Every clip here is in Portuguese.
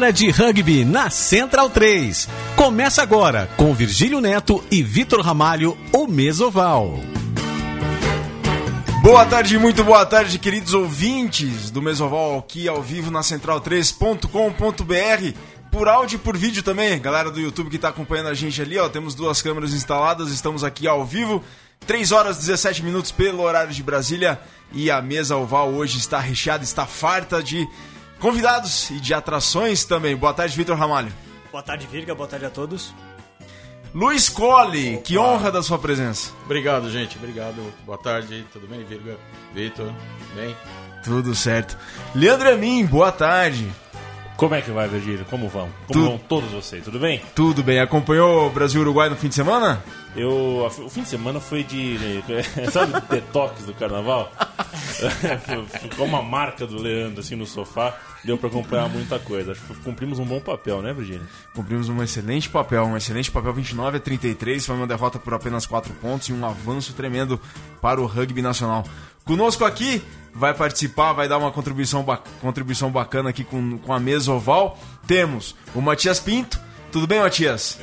Hora de rugby na Central 3. Começa agora com Virgílio Neto e Vitor Ramalho, o Mesoval. Boa tarde, muito boa tarde, queridos ouvintes do Mesoval aqui ao vivo na central3.com.br. Por áudio e por vídeo também, galera do YouTube que está acompanhando a gente ali, ó, temos duas câmeras instaladas, estamos aqui ao vivo, 3 horas e 17 minutos pelo horário de Brasília e a mesa oval hoje está recheada, está farta de convidados e de atrações também. Boa tarde, Vitor Ramalho. Boa tarde, Virga, boa tarde a todos. Luiz Colli, que honra da sua presença. Obrigado, gente, obrigado. Boa tarde, tudo bem, Virga? Vitor, bem? Tudo certo. Leandro Amin, boa tarde. Como é que vai, Virgílio? Como vão? Como Tudo. vão todos vocês? Tudo bem? Tudo bem, acompanhou o Brasil-Uruguai no fim de semana? Eu, o fim de semana foi de. Sabe detox do carnaval? Ficou uma marca do Leandro assim no sofá. Deu pra acompanhar muita coisa. Acho que cumprimos um bom papel, né, Virgílio? Cumprimos um excelente papel, um excelente papel 29 a 33, foi uma derrota por apenas 4 pontos e um avanço tremendo para o rugby nacional. Conosco aqui, vai participar, vai dar uma contribuição, ba- contribuição bacana aqui com, com a mesa oval. Temos o Matias Pinto. Tudo bem, Matias?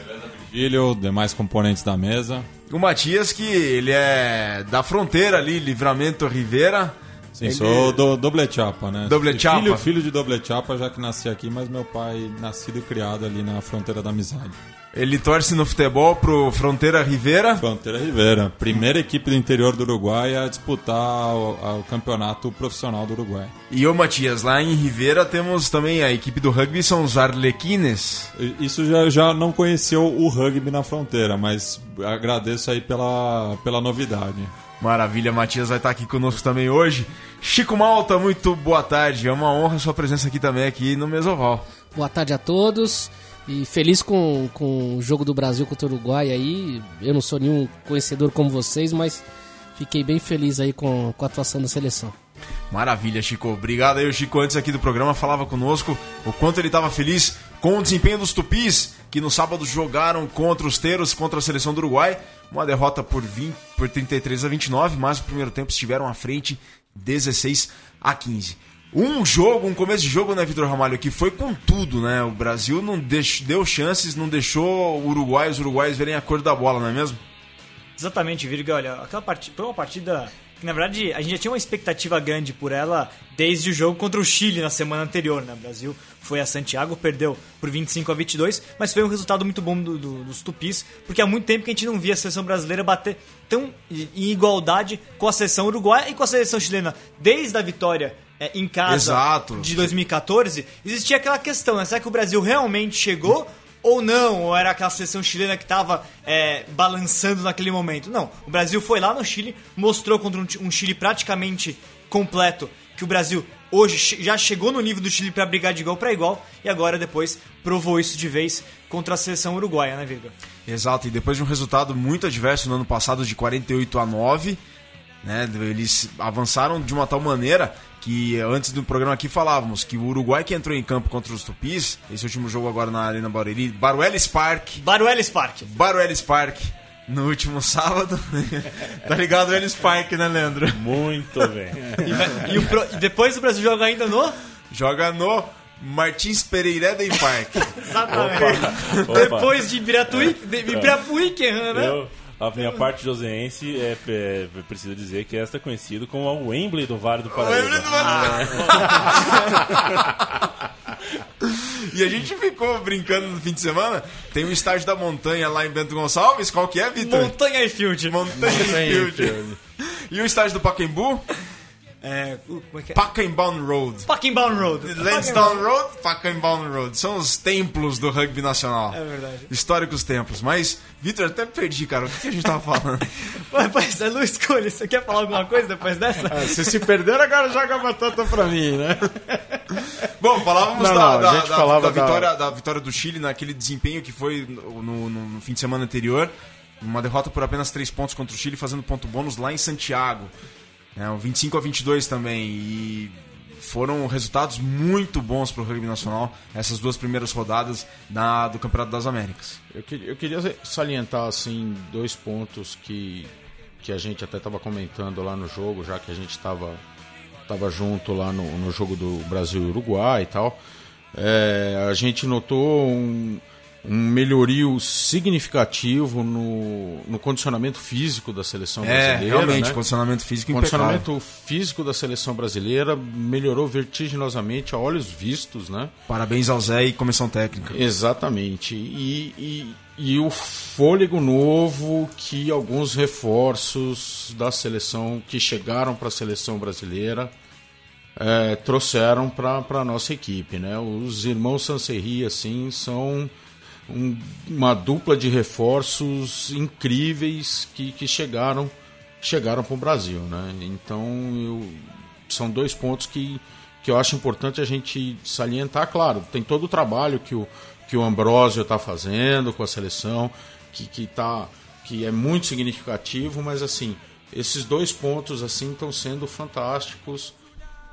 Filho, demais componentes da mesa. O Matias, que ele é da fronteira ali, Livramento Rivera. Sim, Ele- sou do Doble Chapa, né? Doble Filho- Chapa. Filho, filho de Doble Chapa, já que nasci aqui, mas meu pai nascido e criado ali na fronteira da amizade. Ele torce no futebol pro Fronteira Rivera. Fronteira Rivera, primeira equipe do interior do Uruguai a disputar o, o campeonato profissional do Uruguai. E ô Matias, lá em Rivera temos também a equipe do rugby, são os Arlequines. Isso já, já não conheceu o rugby na fronteira, mas agradeço aí pela, pela novidade. Maravilha, Matias vai estar aqui conosco também hoje. Chico Malta, muito boa tarde. É uma honra a sua presença aqui também, aqui no Mesoval. Boa tarde a todos. E feliz com, com o jogo do Brasil contra o Uruguai aí. Eu não sou nenhum conhecedor como vocês, mas fiquei bem feliz aí com, com a atuação da seleção. Maravilha, Chico. Obrigado aí, o Chico, antes aqui do programa, falava conosco o quanto ele estava feliz com o desempenho dos Tupis, que no sábado jogaram contra os Teros, contra a seleção do Uruguai. Uma derrota por, 20, por 33 a 29, mas no primeiro tempo estiveram à frente 16 a 15. Um jogo, um começo de jogo, né, Vitor Ramalho, que foi com tudo, né? O Brasil não deu chances, não deixou o Uruguai, os uruguaios verem a cor da bola, não é mesmo? Exatamente, Virga, olha, aquela partida foi uma partida que na verdade a gente já tinha uma expectativa grande por ela desde o jogo contra o Chile na semana anterior, né? O Brasil foi a Santiago, perdeu por 25 a 22, mas foi um resultado muito bom do- do- dos Tupis, porque há muito tempo que a gente não via a seleção brasileira bater tão em igualdade com a seleção uruguaia e com a seleção chilena desde a vitória é, em casa Exato. de 2014, existia aquela questão, né? Será que o Brasil realmente chegou ou não? Ou era aquela seleção chilena que estava balançando naquele momento? Não, o Brasil foi lá no Chile, mostrou contra um, um Chile praticamente completo que o Brasil hoje já chegou no nível do Chile para brigar de igual para igual e agora depois provou isso de vez contra a seleção uruguaia, né, Virga? Exato, e depois de um resultado muito adverso no ano passado de 48 a 9, né, eles avançaram de uma tal maneira que antes do programa aqui falávamos que o Uruguai que entrou em campo contra os Tupis, esse último jogo agora na Arena Barueri, Baruelis Park, Baruelis Park. Baruelis Park, no último sábado. tá ligado o Ellis Park, né, Leandro? Muito bem. E, e o pro- e depois o Brasil joga ainda no Joga no Martins Pereira Day Park. Exatamente. Opa. Depois de Ibiratuí, de Ibirapuíque, né? Eu, a minha parte joseense é, é, precisa dizer que esta é conhecido como o Wembley do Vale do Paraíba. E a gente ficou brincando no fim de semana. Tem um estádio da montanha lá em Bento Gonçalves. Qual que é, Vitor? Montanha e Field. Montanha Field. E o estádio do Pacaembu? É, uh, como é que é? Pacaembu Road. Pacaembound Road. Lansdowne Road, Pacaembu Road. São os templos do rugby nacional. É verdade. Históricos templos. Mas, Vitor, até perdi, cara. O que a gente tava falando? Mas, é Luiz Escolha, você quer falar alguma coisa depois dessa? Se se perder, agora joga a batata pra mim, né? Bom, falávamos Não, da, não, da- da- falava da vitória, da vitória do Chile naquele desempenho que foi no, no- no fim de semana anterior. Uma derrota por apenas 3 pontos contra o Chile, fazendo ponto bônus lá em Santiago. É, um 25 a 22 também. E foram resultados muito bons para o rugby nacional essas duas primeiras rodadas da- do Campeonato das Américas. Eu, eu queria salientar assim dois pontos que, que a gente até estava comentando lá no jogo, já que a gente estava tava junto lá no, no jogo do Brasil e Uruguai e tal. É, a gente notou um, um melhorio significativo no, no condicionamento físico da seleção É, brasileira. realmente, né? condicionamento físico O impecável. condicionamento físico da seleção brasileira melhorou vertiginosamente a olhos vistos, né? Parabéns ao Zé e comissão técnica. Exatamente. E, e, e o fôlego novo que alguns reforços da seleção que chegaram para a seleção brasileira eh, trouxeram para a nossa equipe. Né? Os irmãos Sanserri, assim, são um- uma dupla de reforços incríveis que, que chegaram chegaram para o Brasil. Né? Então, eu- são dois pontos que, que eu acho importante a gente salientar. Claro, tem todo o trabalho que o, que o Ambrósio está fazendo com a seleção, que, que, tá, que é muito significativo, mas assim, esses dois pontos assim estão sendo fantásticos,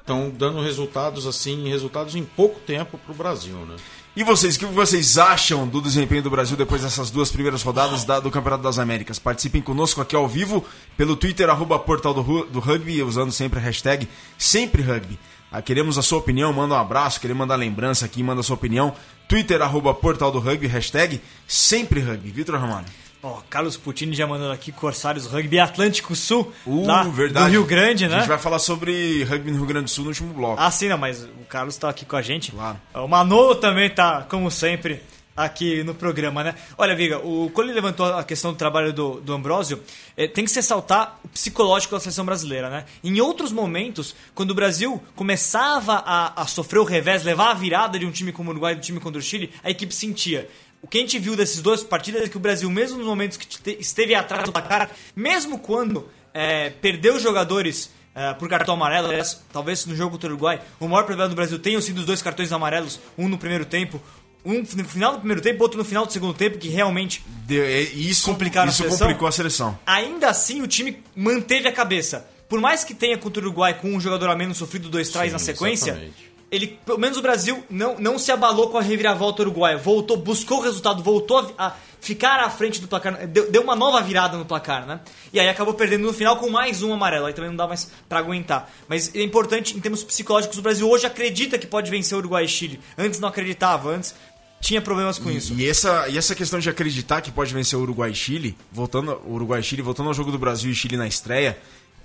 estão dando resultados assim, resultados em pouco tempo para o Brasil, né? E vocês, o que vocês acham do desempenho do Brasil depois dessas duas primeiras rodadas da- do Campeonato das Américas? Participem conosco aqui ao vivo pelo Twitter, arroba Portal do, do Rugby, usando sempre a hashtag Sempre Rugby. Ah, queremos a sua opinião, manda um abraço, queremos mandar lembrança aqui, manda a sua opinião. Twitter, arroba Portal do Rugby, hashtag Sempre Rugby. Vitor Ramalho. Ó, Carlos Putini já mandando aqui Corsários Rugby Atlântico Sul, Uh, lá verdade. do Rio Grande, A né? gente vai falar sobre rugby no Rio Grande do Sul no último bloco. Ah, sim, não, mas o Carlos tá aqui com a gente. Claro. O Manolo também tá, como sempre, aqui no programa, né? Olha, Viga, o, ele levantou a questão do trabalho do, do Ambrósio, eh, tem que se ressaltar o psicológico da seleção brasileira, né? Em outros momentos, quando o Brasil começava a, a sofrer o revés, levar a virada de um time como o Uruguai e do time contra o Chile, a equipe sentia. O que a gente viu dessas duas partidas é que o Brasil, mesmo nos momentos que te- esteve atrás do placar, mesmo quando eh, perdeu jogadores eh, por cartão amarelo, aliás, talvez no jogo contra o Uruguai, o maior problema do Brasil tenham sido os dois cartões amarelos, um no primeiro tempo, um no final do primeiro tempo, outro no final do segundo tempo, que realmente De- é- isso Complicaram a isso seleção? complicou a seleção. ainda assim o time manteve a cabeça. Por mais que tenha contra o Uruguai com um jogador a menos sofrido dois trás Sim, na sequência, exatamente. Ele, pelo menos o Brasil, não, não se abalou com a reviravolta uruguaia. Voltou, buscou o resultado, voltou a, a ficar à frente do placar, deu, deu uma nova virada no placar, né? E aí acabou perdendo no final com mais um amarelo. Aí também não dá mais pra aguentar. Mas é importante, em termos psicológicos, o Brasil hoje acredita que pode vencer o Uruguai e Chile. Antes não acreditava, antes tinha problemas com isso. E essa, e essa questão de acreditar que pode vencer o Uruguai e Chile, voltando, o Uruguai e Chile, voltando ao jogo do Brasil e Chile na estreia,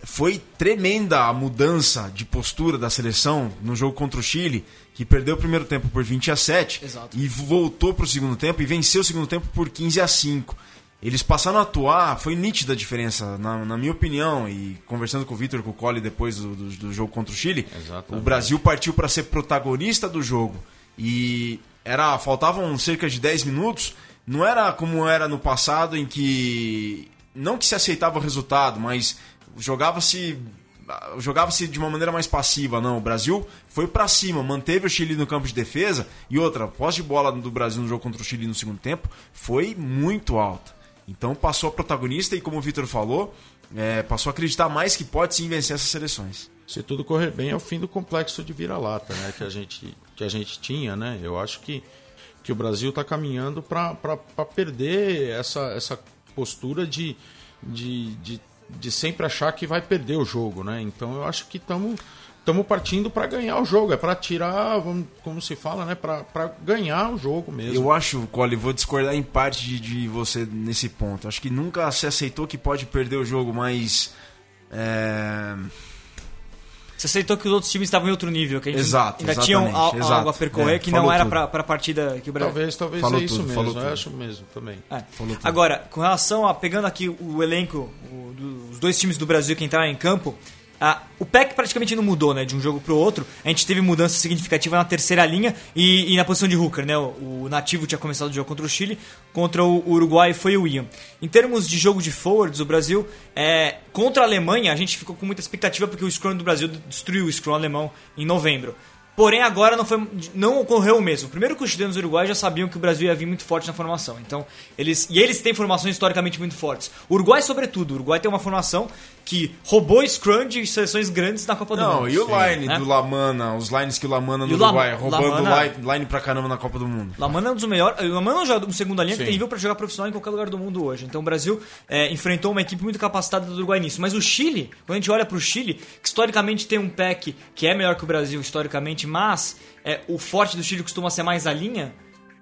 foi tremenda a mudança de postura da seleção no jogo contra o Chile, que perdeu o primeiro tempo por 20 a 7 Exato. e voltou para o segundo tempo e venceu o segundo tempo por 15 a 5. Eles passaram a atuar, foi nítida a diferença, na, na minha opinião, e conversando com o Vitor, com o Cole depois do, do, do jogo contra o Chile, Exatamente. o Brasil partiu para ser protagonista do jogo. E era faltavam cerca de 10 minutos, não era como era no passado em que não que se aceitava o resultado, mas jogava-se jogava-se de uma maneira mais passiva, não. O Brasil foi pra cima, manteve o Chile no campo de defesa e outra, a posse de bola do Brasil no jogo contra o Chile no segundo tempo foi muito alta. Então passou a protagonista e como o Vitor falou, é, passou a acreditar mais que pode sim vencer essas seleções. Se tudo correr bem, é o fim do complexo de vira-lata né, que, a gente, que a gente tinha. Né? Eu acho que, que o Brasil está caminhando para perder essa, essa postura de, de, de, de sempre achar que vai perder o jogo. Né? Então eu acho que estamos estamos partindo para ganhar o jogo, é para tirar, vamos, como se fala, né, para ganhar o jogo mesmo. Eu acho, Cole, vou discordar em parte de, de você nesse ponto. Acho que nunca se aceitou que pode perder o jogo, mas. É... Você aceitou que os outros times estavam em outro nível, que a gente Exato, ainda tinham exatamente, al- exato. algo a percorrer É, que falou não era pra, pra partida que o Brasil. Talvez, talvez Falou é isso tudo, falou mesmo, eu tudo. acho mesmo também. É. Falou. Agora, com relação a pegando aqui o elenco, o- do- os dois times do Brasil que entraram em campo, ah, o PEC praticamente não mudou, né, de um jogo pro outro. A gente teve mudança significativa na terceira linha e, e na posição de hooker, né? O, o nativo tinha começado o jogo contra o Chile, contra o Uruguai foi o Ian. Em termos de jogo de forwards, o Brasil é, contra a Alemanha, a gente ficou com muita expectativa porque o scrum do Brasil destruiu o scrum alemão em novembro. Porém, agora não, foi, não ocorreu o mesmo. Primeiro que os chilenos os uruguaios já sabiam que o Brasil ia vir muito forte na formação. Então, eles, e eles têm formações historicamente muito fortes. O Uruguai, sobretudo. O Uruguai tem uma formação que roubou scrum de seleções grandes na Copa do Não, Mundo. e o line né? do Lamana, os lines que o Lamana no o Uruguai, roubando Lamana- line, line pra caramba na Copa do Mundo. Lamana é um dos melhores. O Lamana é um jogador- segunda linha que Sim. tem nível para jogar profissional em qualquer lugar do mundo hoje. Então o Brasil é, enfrentou uma equipe muito capacitada do Uruguai nisso. Mas o Chile, quando a gente olha para o Chile, que historicamente tem um PEC que é melhor que o Brasil, historicamente mas é, o forte do Chile costuma ser mais a linha.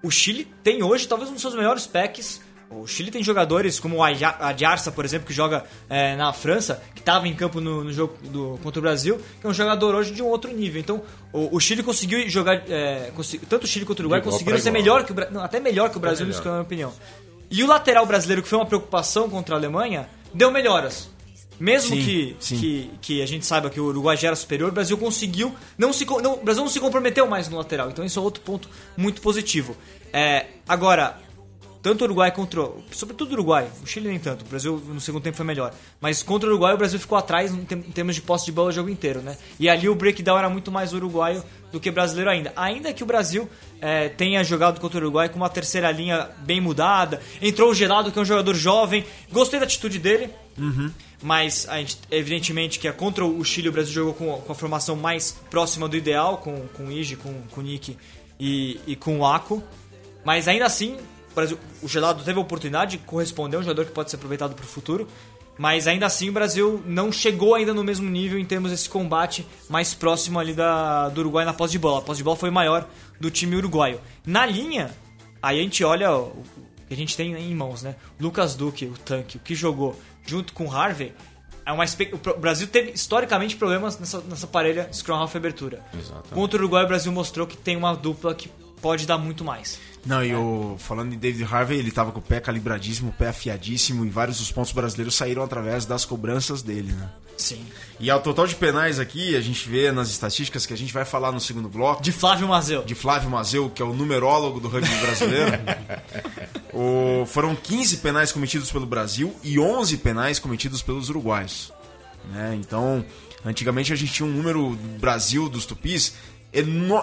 O Chile tem hoje talvez um dos seus melhores packs. O Chile tem jogadores como o Adjarça, por exemplo, que joga é, na França, que estava em campo no, no jogo do, contra o Brasil, que é um jogador hoje de um outro nível. Então, o, o Chile conseguiu jogar. É, tanto o Chile quanto o Uruguai conseguiram ser melhor que o Brasil, até melhor que o Brasil, que é a minha opinião. E o lateral brasileiro, que foi uma preocupação contra a Alemanha, deu melhoras. Mesmo Sim, que, sim. que, que a gente saiba que o Uruguai já era superior, o Brasil conseguiu. Não se, não, o Brasil não se comprometeu mais no lateral. Então isso é outro ponto muito positivo. É, agora, tanto o Uruguai contra. o- Sobretudo o Uruguai, o Chile nem tanto. O Brasil no segundo tempo foi melhor. Mas contra o Uruguai, o Brasil ficou atrás em termos de posse de bola o jogo inteiro, né? E ali o breakdown era muito mais uruguaio do que brasileiro ainda. Ainda que o Brasil é, tenha jogado contra o Uruguai com uma terceira linha bem mudada. Entrou o Gelado, que é um jogador jovem. Gostei da atitude dele. Mas a gente, evidentemente que é contra o Chile o Brasil jogou com, com a formação mais próxima do ideal, com, com o Iji, com, com o Nick e, e com o Ako. Mas ainda assim, Brasil, o Gelado teve a oportunidade de corresponder, um jogador que pode ser aproveitado para o futuro. Mas ainda assim o Brasil não chegou ainda no mesmo nível em termos desse combate mais próximo ali da, do Uruguai na posse de bola. A posse de bola foi maior do time uruguaio. Na linha, aí a gente olha o que a gente tem em mãos, né? Lucas Duque, o tanque, o que jogou junto com o Harvey. É uma o Brasil teve historicamente problemas nessa, nessa parelha Scrum Half abertura. Exatamente. Contra o Uruguai, o Brasil mostrou que tem uma dupla que pode dar muito mais. Não, e o, falando em David Harvey, ele tava com o pé calibradíssimo, o pé afiadíssimo, e vários dos pontos brasileiros saíram através das cobranças dele, né? Sim. E ao total de penais aqui, a gente vê nas estatísticas que a gente vai falar no segundo bloco, De Flávio Mazeu. de Flávio Mazeu, que é o numerólogo do rugby brasileiro. o- foram 15 penais cometidos pelo Brasil e 11 penais cometidos pelos uruguaios. né? Então, antigamente a gente tinha um número do Brasil dos tupis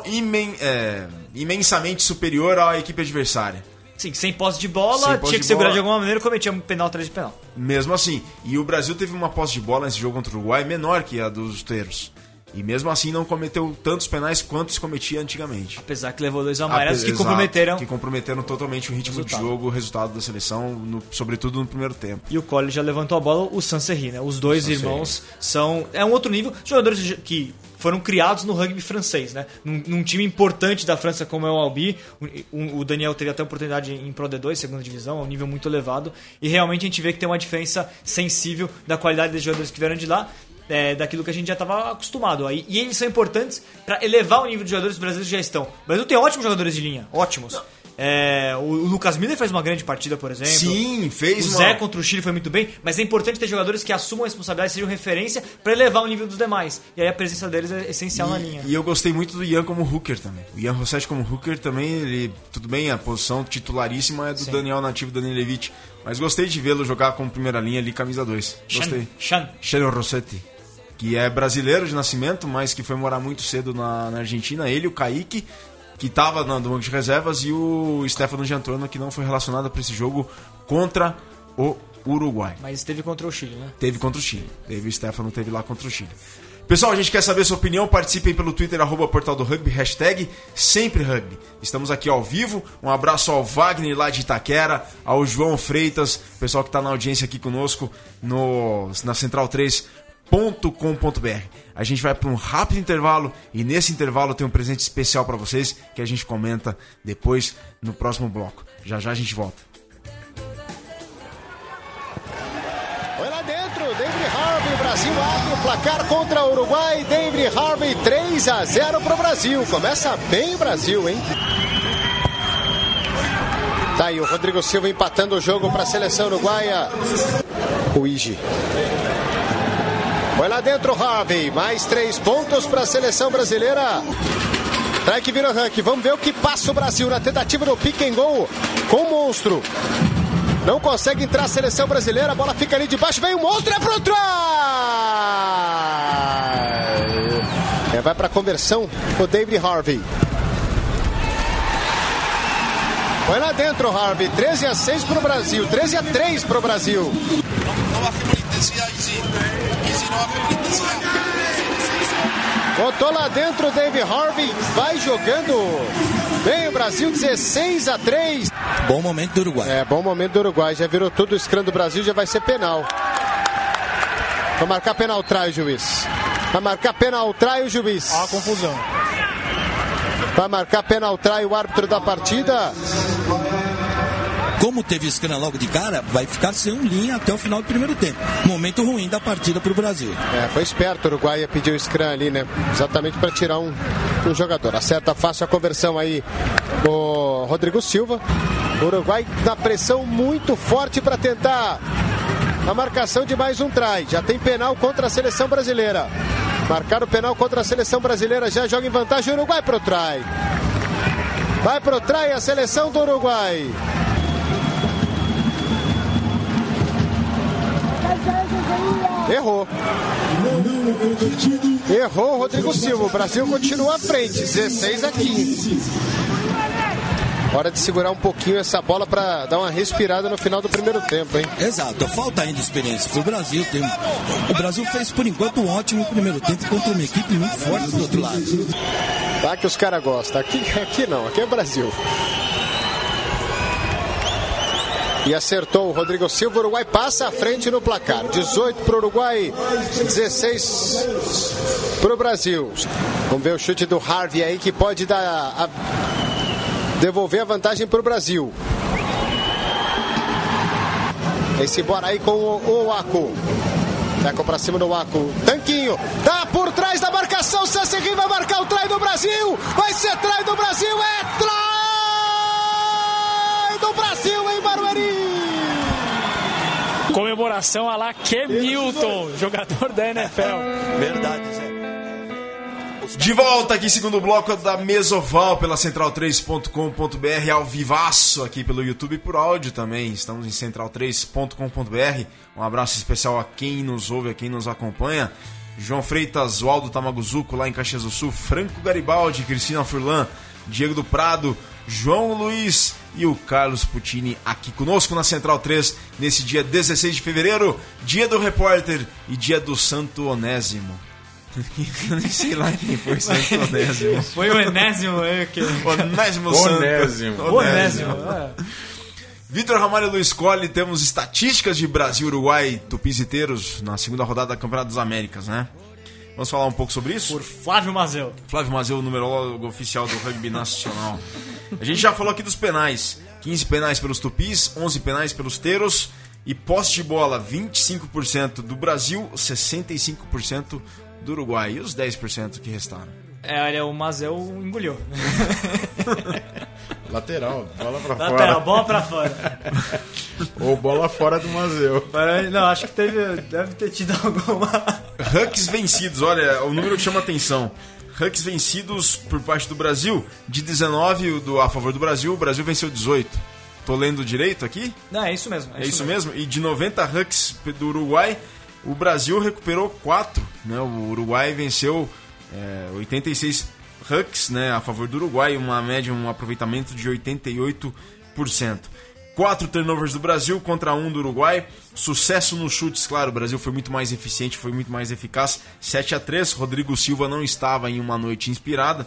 imen- é, imensamente superior à equipe adversária. Sim, sem posse de bola, posse tinha que de segurar bola. de alguma maneira e cometia um penal atrás de penal. Mesmo assim. E o Brasil teve uma posse de bola nesse jogo contra o Uruguai menor que a dos terços. E mesmo assim não cometeu tantos penais quanto se cometia antigamente. Apesar que levou dois amarelos Ape- que comprometeram. Que comprometeram totalmente o ritmo Resultado. de jogo, o resultado da seleção, no- sobretudo no primeiro tempo. E o Cole já levantou a bola, o Sanserri, né? Os dois irmãos são. É um outro nível. Jogadores que foram criados no rugby francês, né? Num, num time importante da França como é o Albi. O, o Daniel teve até oportunidade em Pro D2, segunda divisão, é um nível muito elevado. E realmente a gente vê que tem uma diferença sensível da qualidade dos jogadores que vieram de lá. É, daquilo que a gente já estava acostumado. Aí, e eles são importantes para elevar o nível de jogadores brasileiros que já estão. O Brasil tem ótimos jogadores de linha, ótimos. É, o Lucas Miller fez uma grande partida, por exemplo. Sim, fez O uma- Zé contra o Chile foi muito bem, mas é importante ter jogadores que assumam a responsabilidade, sejam referência para elevar o nível dos demais. E aí a presença deles é essencial na linha. E, e eu gostei muito do Ian como hooker também. O Ian Rossetti como hooker também, ele, tudo bem, a posição titularíssima é do Sim. Daniel Nativo Daniel Levite. Mas gostei de vê-lo jogar como primeira linha ali, camisa 2. Gostei. Chan. Cheiro Rossetti, que é brasileiro de nascimento, mas que foi morar muito cedo na, na Argentina. Ele, o Kaique, que estava no banco de reservas, e o Stefano Giantorno, que não foi relacionado para esse jogo contra o Uruguai. Mas esteve contra o Chile, né? Teve contra o Chile. Teve o Stefano, teve lá contra o Chile. Pessoal, a gente quer saber sua opinião. Participem pelo Twitter, arroba Portal do Rugby, hashtag Sempre Rugby. Estamos aqui ao vivo. Um abraço ao Wagner lá de Itaquera, ao João Freitas, pessoal que está na audiência aqui conosco no, na Central 3.com.br. A gente vai para um rápido intervalo e nesse intervalo tem um presente especial para vocês que a gente comenta depois no próximo bloco. Já já a gente volta. Foi lá dentro, David Harvey, o Brasil abre o placar contra o Uruguai, David Harvey 3 a 0 pro Brasil. Começa bem o Brasil, hein? Tá aí o Rodrigo Silva empatando o jogo para a seleção uruguaia. O Iji. Foi lá dentro Harvey, mais três pontos para a seleção brasileira. Que vira rank, vamos ver o que passa o Brasil na tentativa do pick and goal com o monstro. Não consegue entrar a seleção brasileira, a bola fica ali debaixo, vem o monstro, é pro try! É, vai pra conversão o David Harvey. Foi lá dentro, Harvey. 13 a 6 pro Brasil, 13 a 3 pro Brasil. No bajemos Botou lá dentro o David Harvey, vai jogando. Bem, o Brasil 16 a 3. Bom momento do Uruguai. É, bom momento do Uruguai. Já virou tudo o scrum do Brasil, já vai ser penal. Vai marcar penal trai o juiz. Vai marcar penal trai o juiz. Há confusão. Vai marcar penal try o árbitro da partida. Como teve scrum logo de cara, vai ficar sem um linha até o final do primeiro tempo. Momento ruim da partida para o Brasil. É, foi esperto o Uruguai pediu o scrum ali, né? Exatamente para tirar um, um jogador. Acerta fácil a conversão aí o Rodrigo Silva. O Uruguai na pressão muito forte para tentar a marcação de mais um try. Já tem penal contra a seleção brasileira. Marcar o penal contra a seleção brasileira já joga em vantagem o Uruguai pro try. Vai pro try a seleção do Uruguai. Errou. Errou o Rodrigo Silva. O Brasil continua à frente, 16 a 15. Hora de segurar um pouquinho essa bola para dar uma respirada no final do primeiro tempo, hein? Exato, falta ainda experiência para o Brasil. Tem... O Brasil fez por enquanto um ótimo primeiro tempo contra uma equipe muito forte do outro lado. Tá que os caras gostam. Aqui, aqui não, aqui é Brasil. E acertou o Rodrigo Silva. O Uruguai passa à frente no placar. 18 para o Uruguai, 16 para o Brasil. Vamos ver o chute do Harvey aí que pode dar a... devolver a vantagem para o Brasil. Esse bora aí com o, o Aco. Teco cima do Waco. Tanquinho. Tá por trás da marcação. Cesseguin vai marcar o trai do Brasil. Vai ser trai do Brasil. É trai Brasil em Barueri. Comemoração a lá Milton, jogador da NFL. Verdade, Zé. De volta aqui, segundo bloco da Mesoval pela central3.com.br, ao vivaço aqui pelo YouTube e por áudio também. Estamos em central3.com.br. Um abraço especial a quem nos ouve, a quem nos acompanha. João Freitas, Waldo Tamaguzuco, lá em Caxias do Sul, Franco Garibaldi, Cristina Furlan, Diego do Prado, João Luiz e o Carlos Puccini aqui conosco na Central 3 nesse dia 16 de fevereiro, dia do repórter e dia do Santo Onésimo. Eu nem sei lá quem foi Santo Onésimo. Foi o Enésimo aí que. Onésimo Onésimo. Santo. Onésimo. é. Vitor Ramalho Luiz Colli, temos estatísticas de Brasil, Uruguai, Tupiziteiros na segunda rodada da Campeonato das Américas, né? Vamos falar um pouco sobre isso? Por Flávio Mazeu. Flávio Mazeu, o numerólogo oficial do rugby nacional. A gente já falou aqui dos penais. 15 penais pelos tupis, 11 penais pelos teiros e posse de bola 25% do Brasil, 65% do Uruguai. E os 10% que restaram? É, olha, o Mazeu engoliu. Lateral, bola pra Lateral, fora. bola pra fora. Ou bola fora do Mazeu. Mas, Não, acho que teve, deve ter tido alguma. Hucks vencidos, olha, o número que chama atenção. Hucks vencidos por parte do Brasil, de 19 do, a favor do Brasil, o Brasil venceu 18. Tô lendo direito aqui? Não, é isso mesmo. É isso mesmo? E de 90 Hucks do Uruguai, o Brasil recuperou 4. Né? O Uruguai venceu é, 86 Hucks né, a favor do Uruguai, uma média, um aproveitamento de 88%. Quatro turnovers do Brasil contra um do Uruguai. Sucesso nos chutes, claro. O Brasil foi muito mais eficiente, foi muito mais eficaz. 7 a 3 Rodrigo Silva não estava em uma noite inspirada,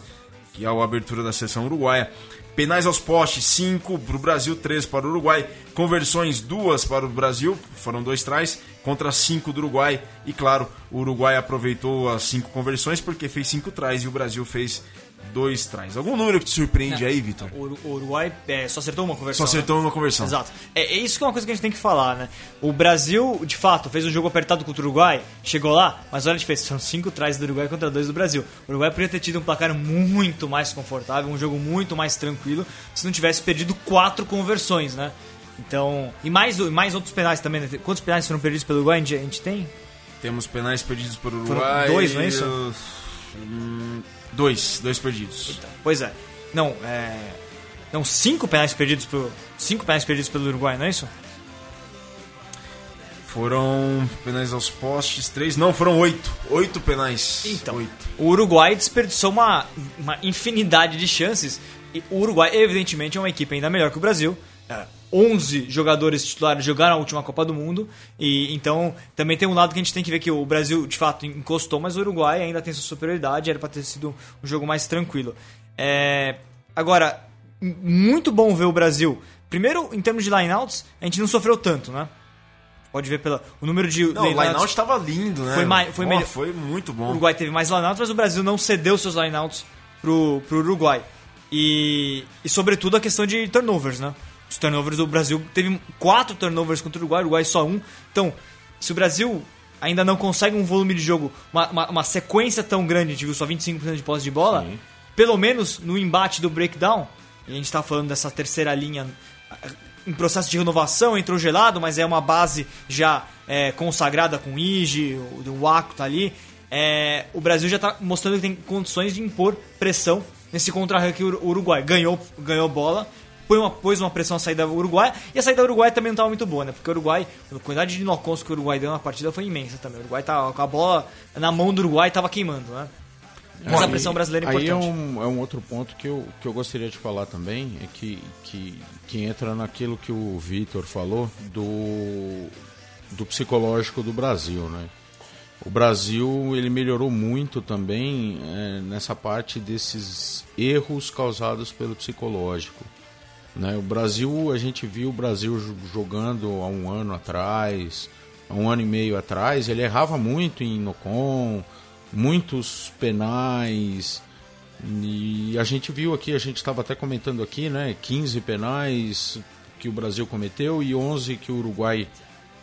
que é a abertura da seleção uruguaia. Penais aos postes, 5 para o Brasil, 3 para o Uruguai. Conversões, duas para o Brasil, foram dois trás, contra 5 do Uruguai. E claro, o Uruguai aproveitou as 5 conversões porque fez 5 trás e o Brasil fez dois trás. Algum número que te surpreende aí, Vitor? O Uru- o Uruguai é, só acertou uma conversão. Só acertou né? uma conversão. Exato. É, é isso que é uma coisa que a gente tem que falar, né? O Brasil, de fato, fez um jogo apertado contra o Uruguai, chegou lá, mas olha a diferença, são cinco trás do Uruguai contra dois do Brasil. O Uruguai poderia ter tido um placar muito mais confortável, um jogo muito mais tranquilo, se não tivesse perdido quatro conversões, né? Então, e mais, mais outros penais também, né? Quantos penais foram perdidos pelo Uruguai? A gente, a gente tem? Temos penais perdidos por Foram Uruguai. dois, não é isso? Hum, Dois, dois perdidos. Pois é. Não, é. Não, cinco penais perdidos pro. Cinco penais perdidos pelo Uruguai, não é isso? Foram penais aos postes, três. Não, foram oito. Oito penais. Então, Oito. o Uruguai desperdiçou uma, uma infinidade de chances. E o Uruguai, evidentemente, é uma equipe ainda melhor que o Brasil. É, 11 jogadores titulares jogaram a última Copa do Mundo. E então também tem um lado que a gente tem que ver que o Brasil de fato encostou, mas o Uruguai ainda tem sua superioridade. Era para ter sido um jogo mais tranquilo. É, agora, muito bom ver o Brasil. Primeiro, em termos de lineouts, a gente não sofreu tanto, né? Pode ver pelo o número de Não, o lineouts- line-out estava lindo, né? Foi mais- foi melhor. foi muito o bom. Uruguai teve mais lineouts, mas o Brasil não cedeu seus lineouts pro, pro Uruguai. E, e sobretudo a questão de turnovers, né? Os turnovers do Brasil teve quatro turnovers contra o Uruguai, o Uruguai só um. Então, se o Brasil ainda não consegue um volume de jogo, uma, uma, uma sequência tão grande, a gente viu só 25% de posse de bola, pelo menos no embate do breakdown, e a gente tá falando dessa terceira linha em processo de renovação, entrou gelado, mas é uma base já é, consagrada com o Ige, o, o Waco tá ali. É, o Brasil já está mostrando que tem condições de impor pressão nesse contra-arranque o Uruguai. Ganhou, ganhou bola, pôs uma, pôs uma pressão na saída do Uruguai, e a saída do Uruguai também não estava muito boa, né? Porque o Uruguai, a quantidade de nocons que o Uruguai deu na partida foi imensa também. O Uruguai tava com a bola na mão do Uruguai estava queimando, né? Mas a pressão brasileira é Aí importante. é um, é um outro ponto que eu, que eu gostaria de falar também, é que, que, que entra naquilo que o Vitor falou do, do psicológico do Brasil, né? O Brasil ele melhorou muito também é, nessa parte desses erros causados pelo psicológico. Né? O Brasil, a gente viu o Brasil jo- jogando há um ano atrás, há um ano e meio atrás, ele errava muito em Nocon, muitos penais. E a gente viu aqui, a gente estava até comentando aqui, né? 15 penais que o Brasil cometeu e 11 que o Uruguai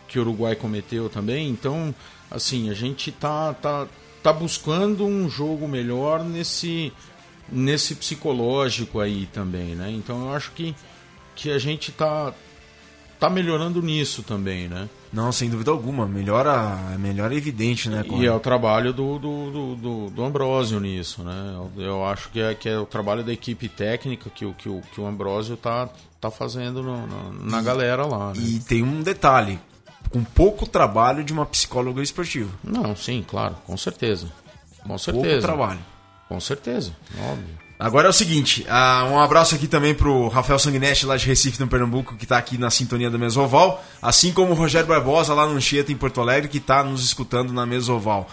que o Uruguai cometeu também. Então, assim, a gente tá tá tá buscando um jogo melhor nesse nesse psicológico aí também, né? Então, eu acho que que a gente tá tá melhorando nisso também, né? Não, sem dúvida alguma. Melhora, melhora é evidente, né? E é o trabalho do, do, do, do, do Ambrósio nisso, né? Eu, eu acho que é, que é o trabalho da equipe técnica que, o- que, o, que o Ambrósio tá, tá fazendo no- no- na galera lá, né? E tem um detalhe. Com pouco trabalho de uma psicóloga esportiva. Não, sim, claro, com certeza. Com Pouco certeza. trabalho. Com certeza, óbvio. Agora é o seguinte, ah, um abraço aqui também pro Rafael Sanguinete lá de Recife, no Pernambuco, que tá aqui na sintonia da Mesoval, assim como o Rogério Barbosa lá no Anchieta, em Porto Alegre, que tá nos escutando na Mesoval.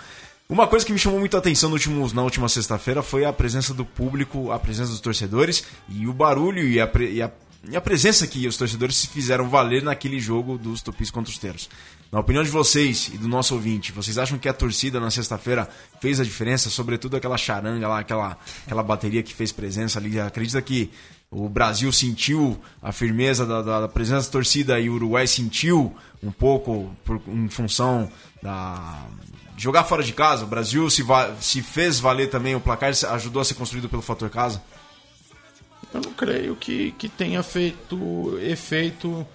Uma coisa que me chamou muito a atenção último, na última sexta-feira foi a presença do público, a presença dos torcedores e o barulho e a, e a, e a presença que os torcedores se fizeram valer naquele jogo dos Tupis contra os Teiros. Na opinião de vocês e do nosso ouvinte, vocês acham que a torcida na sexta-feira fez a diferença? Sobretudo aquela charanga lá, aquela, aquela bateria que fez presença ali. Acredita que o Brasil sentiu a firmeza da, da- da presença da torcida e o Uruguai sentiu um pouco por, em função da jogar fora de casa? O Brasil se, va- se fez valer também, o placar ajudou a ser construído pelo fator casa? Eu não creio que, que tenha feito efeito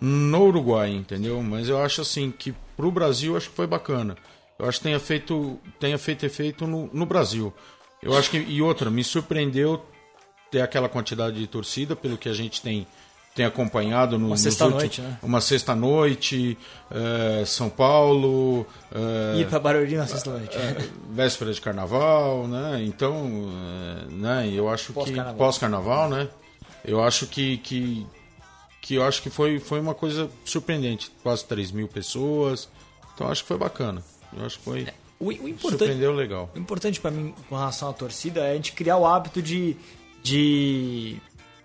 no Uruguai, entendeu? Mas eu acho assim que pro Brasil acho que foi bacana. Eu acho que tenha feito, tenha feito efeito no, no Brasil. Eu acho que e outra me surpreendeu ter aquela quantidade de torcida pelo que a gente tem tem acompanhado no, Uma sexta-noite, últimos- né? Uma sexta-noite, eh, São Paulo, eh, Ir pra Barueri na sexta-noite. véspera de carnaval, né? Então, é, né? Eu acho que Pós-carnaval. pós-carnaval, né? Eu acho que, que que eu acho que foi foi uma coisa surpreendente, quase 3 mil pessoas. Então acho que foi bacana. Eu acho que foi O, o importante, surpreendeu legal. o importante para mim com relação à torcida é a gente criar o hábito de. de.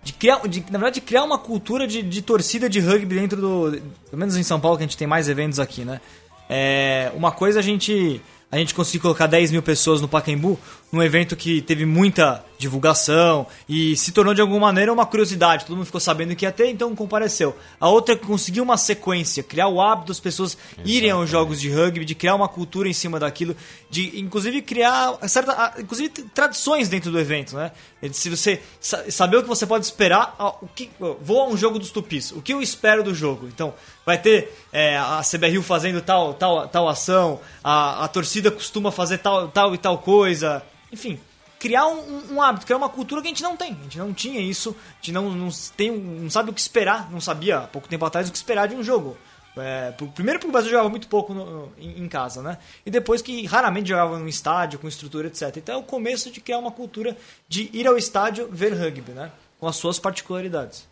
de criar, de, na verdade, de criar uma cultura de, de torcida de rugby dentro do. Pelo menos em São Paulo, que a gente tem mais eventos aqui, né? É, uma coisa a gente. A gente conseguir colocar 10 mil pessoas no Pacaembu, num evento que teve muita divulgação e se tornou de alguma maneira uma curiosidade. Todo mundo ficou sabendo que ia ter, então compareceu. A outra é conseguir uma sequência, criar o hábito das pessoas irem aos jogos de rugby, de criar uma cultura em cima daquilo, de inclusive criar certa, inclusive tradições dentro do evento, né? Se você sa- saber o que você pode esperar, o que vou a um jogo dos Tupis, o que eu espero do jogo? Então, vai ter é, a CBRU fazendo tal, tal, tal ação, a, a torcida costuma fazer tal, tal e tal coisa, enfim. Criar um, um- hábito, criar uma cultura que a gente não tem. A gente não tinha isso, a gente não, não, tem, não sabe o que esperar, não sabia há pouco tempo atrás o que esperar de um jogo. É, primeiro porque o Brasil jogava muito pouco no- em, em casa, né? E depois que raramente jogava no estádio, com estrutura, etc. Então é o começo de criar uma cultura de ir ao estádio ver rugby, né? Com as suas particularidades.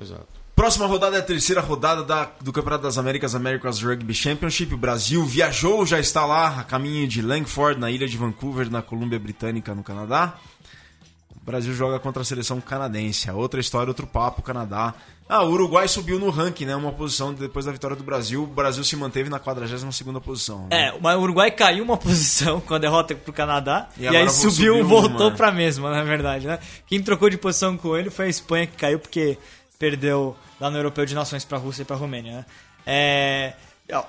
Exato. Próxima rodada é a terceira rodada da- do Campeonato das Américas, America's Rugby Championship. O Brasil viajou, já está lá a caminho de Langford, na ilha de Vancouver, na Colômbia Britânica, no Canadá. Brasil joga contra a seleção canadense. A outra história, outro papo, Canadá. Ah, o Uruguai subiu no ranking, né? Uma posição depois da vitória do Brasil. O Brasil se manteve na 42 posição. né? É, mas o Uruguai caiu uma posição com a derrota pro Canadá. E E, aí subiu, subiu voltou uma. pra mesma, na verdade, né? Quem trocou de posição com ele foi a Espanha, que caiu porque perdeu lá no Europeu de Nações pra Rússia e pra Romênia, né? É,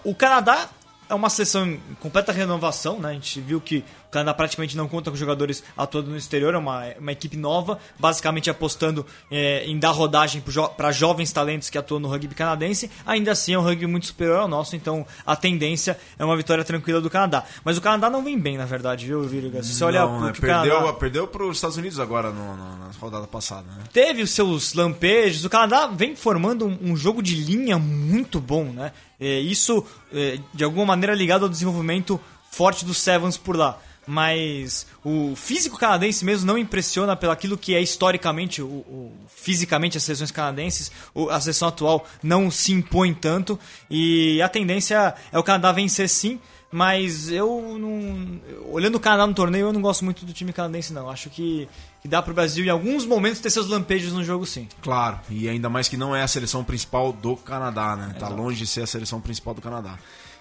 o Canadá é uma seleção em completa renovação, né? A gente viu que o Canadá praticamente não conta com jogadores atuando no exterior, é uma, uma equipe nova, basicamente apostando é, em dar rodagem para jovens talentos que atuam no rugby canadense. Ainda assim, é um rugby muito superior ao nosso, então a tendência é uma vitória tranquila do Canadá. Mas o Canadá não vem bem, na verdade, viu, Virga? Se você olhar Não, né? perdeu, Canadá, perdeu para os Estados Unidos agora no- no- na rodada passada, né? teve os seus lampejos. O Canadá vem formando um, um jogo de linha muito bom, né? É, isso, é, de alguma maneira, ligado ao desenvolvimento forte dos Sevens por lá. Mas o físico canadense mesmo não impressiona pelo aquilo que é historicamente, o, o- fisicamente, as seleções canadenses. O- a seleção atual não se impõe tanto. E a tendência é o Canadá vencer sim. Mas eu não. Olhando o Canadá no torneio, eu não gosto muito do time canadense, não. Acho que, que dá pro Brasil, em alguns momentos, ter seus lampejos no jogo, sim. Claro, e ainda mais que não é a seleção principal do Canadá, né? Tá longe de ser a seleção principal do Canadá.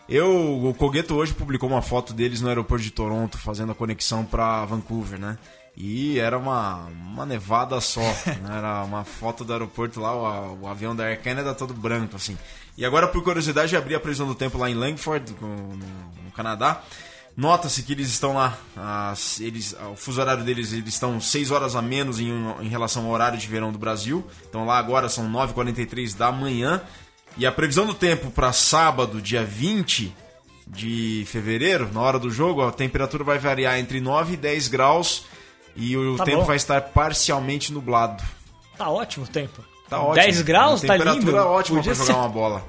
Eu, o Cogueto hoje publicou uma foto deles no aeroporto de Toronto, fazendo a conexão pra Vancouver, né? E era uma, uma nevada só, né? Era uma foto do aeroporto lá, o, o avião da Air Canada todo branco, assim. E agora, por curiosidade, abri a previsão do tempo lá em Langford, no, no- no Canadá. Nota-se que eles estão lá, as- eles, o fuso horário deles eles estão 6 horas a menos em, em relação ao horário de verão do Brasil. Então lá agora são 9h43 da manhã. E a previsão do tempo para sábado, dia 20 de fevereiro, na hora do jogo, a temperatura vai variar entre 9 e 10 graus e o Tá tempo bom. vai estar parcialmente nublado. Tá ótimo o tempo. Tá ótimo. 10 graus, tá lindo. Temperatura ótima para jogar ser- uma bola.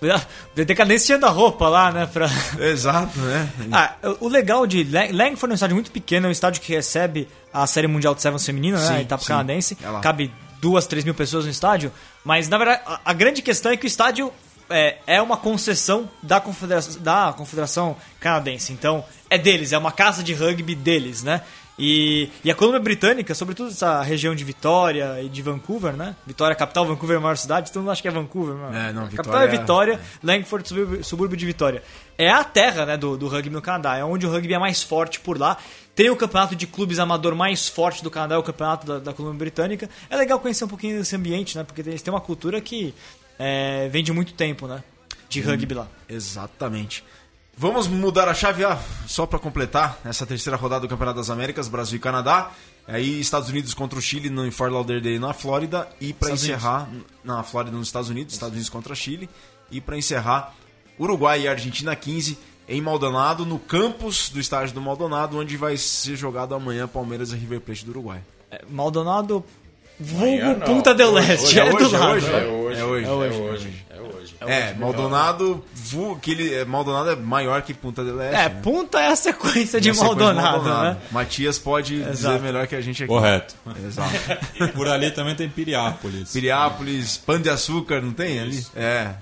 Cadência a roupa lá, né? Pra... Exato, né? Ah, o legal de Lang- Langford é um estádio muito pequeno, é um estádio que recebe a Série Mundial de Sevens feminina, né? Sim, a etapa sim. canadense. Cabe duas, três mil pessoas no estádio. Mas, na verdade, a, a grande questão é que o estádio é, é uma concessão da confederação, da confederação Canadense. Então, é deles, é uma casa de rugby deles, né? E, e a Colômbia Britânica, sobretudo essa região de Vitória e de Vancouver, né? Vitória, capital, Vancouver é a maior cidade, todo mundo acha que é Vancouver. Mano. É, não, Vitória capital é é- Vitória, Langford, subúrbio, subúrbio de Vitória. É a terra né, do, do rugby no Canadá, é onde o rugby é mais forte por lá. Tem o campeonato de clubes amador mais forte do Canadá, o campeonato da, da Colômbia Britânica. É legal conhecer um pouquinho desse ambiente, né? Porque eles têm uma cultura que é, vem de muito tempo, né? De rugby lá. Exatamente. Vamos mudar a chave, ah, só para completar essa terceira rodada do Campeonato das Américas, Brasil e Canadá. Aí Estados Unidos contra o Chile no em Fort Lauderdale na Flórida e para encerrar na Flórida nos Estados Unidos, Estados Unidos contra Chile e para encerrar Uruguai e Argentina 15 em Maldonado, no campus do estádio do Maldonado, onde vai ser jogado amanhã Palmeiras e River Plate do Uruguai. É, Maldonado, vulgo não. Punta del Leste, é, do hoje, é lado. hoje? É hoje, É hoje. é hoje, é hoje. É, Maldonado, vu- que ele, é, Maldonado é maior que Punta del Leste. É, né? Punta é a sequência de Maldonado, né? Matias pode Exato. dizer melhor que a gente aqui. Correto. Exato. Por ali também tem Piriápolis. Piriápolis, Pão de Açúcar, não tem ali? É.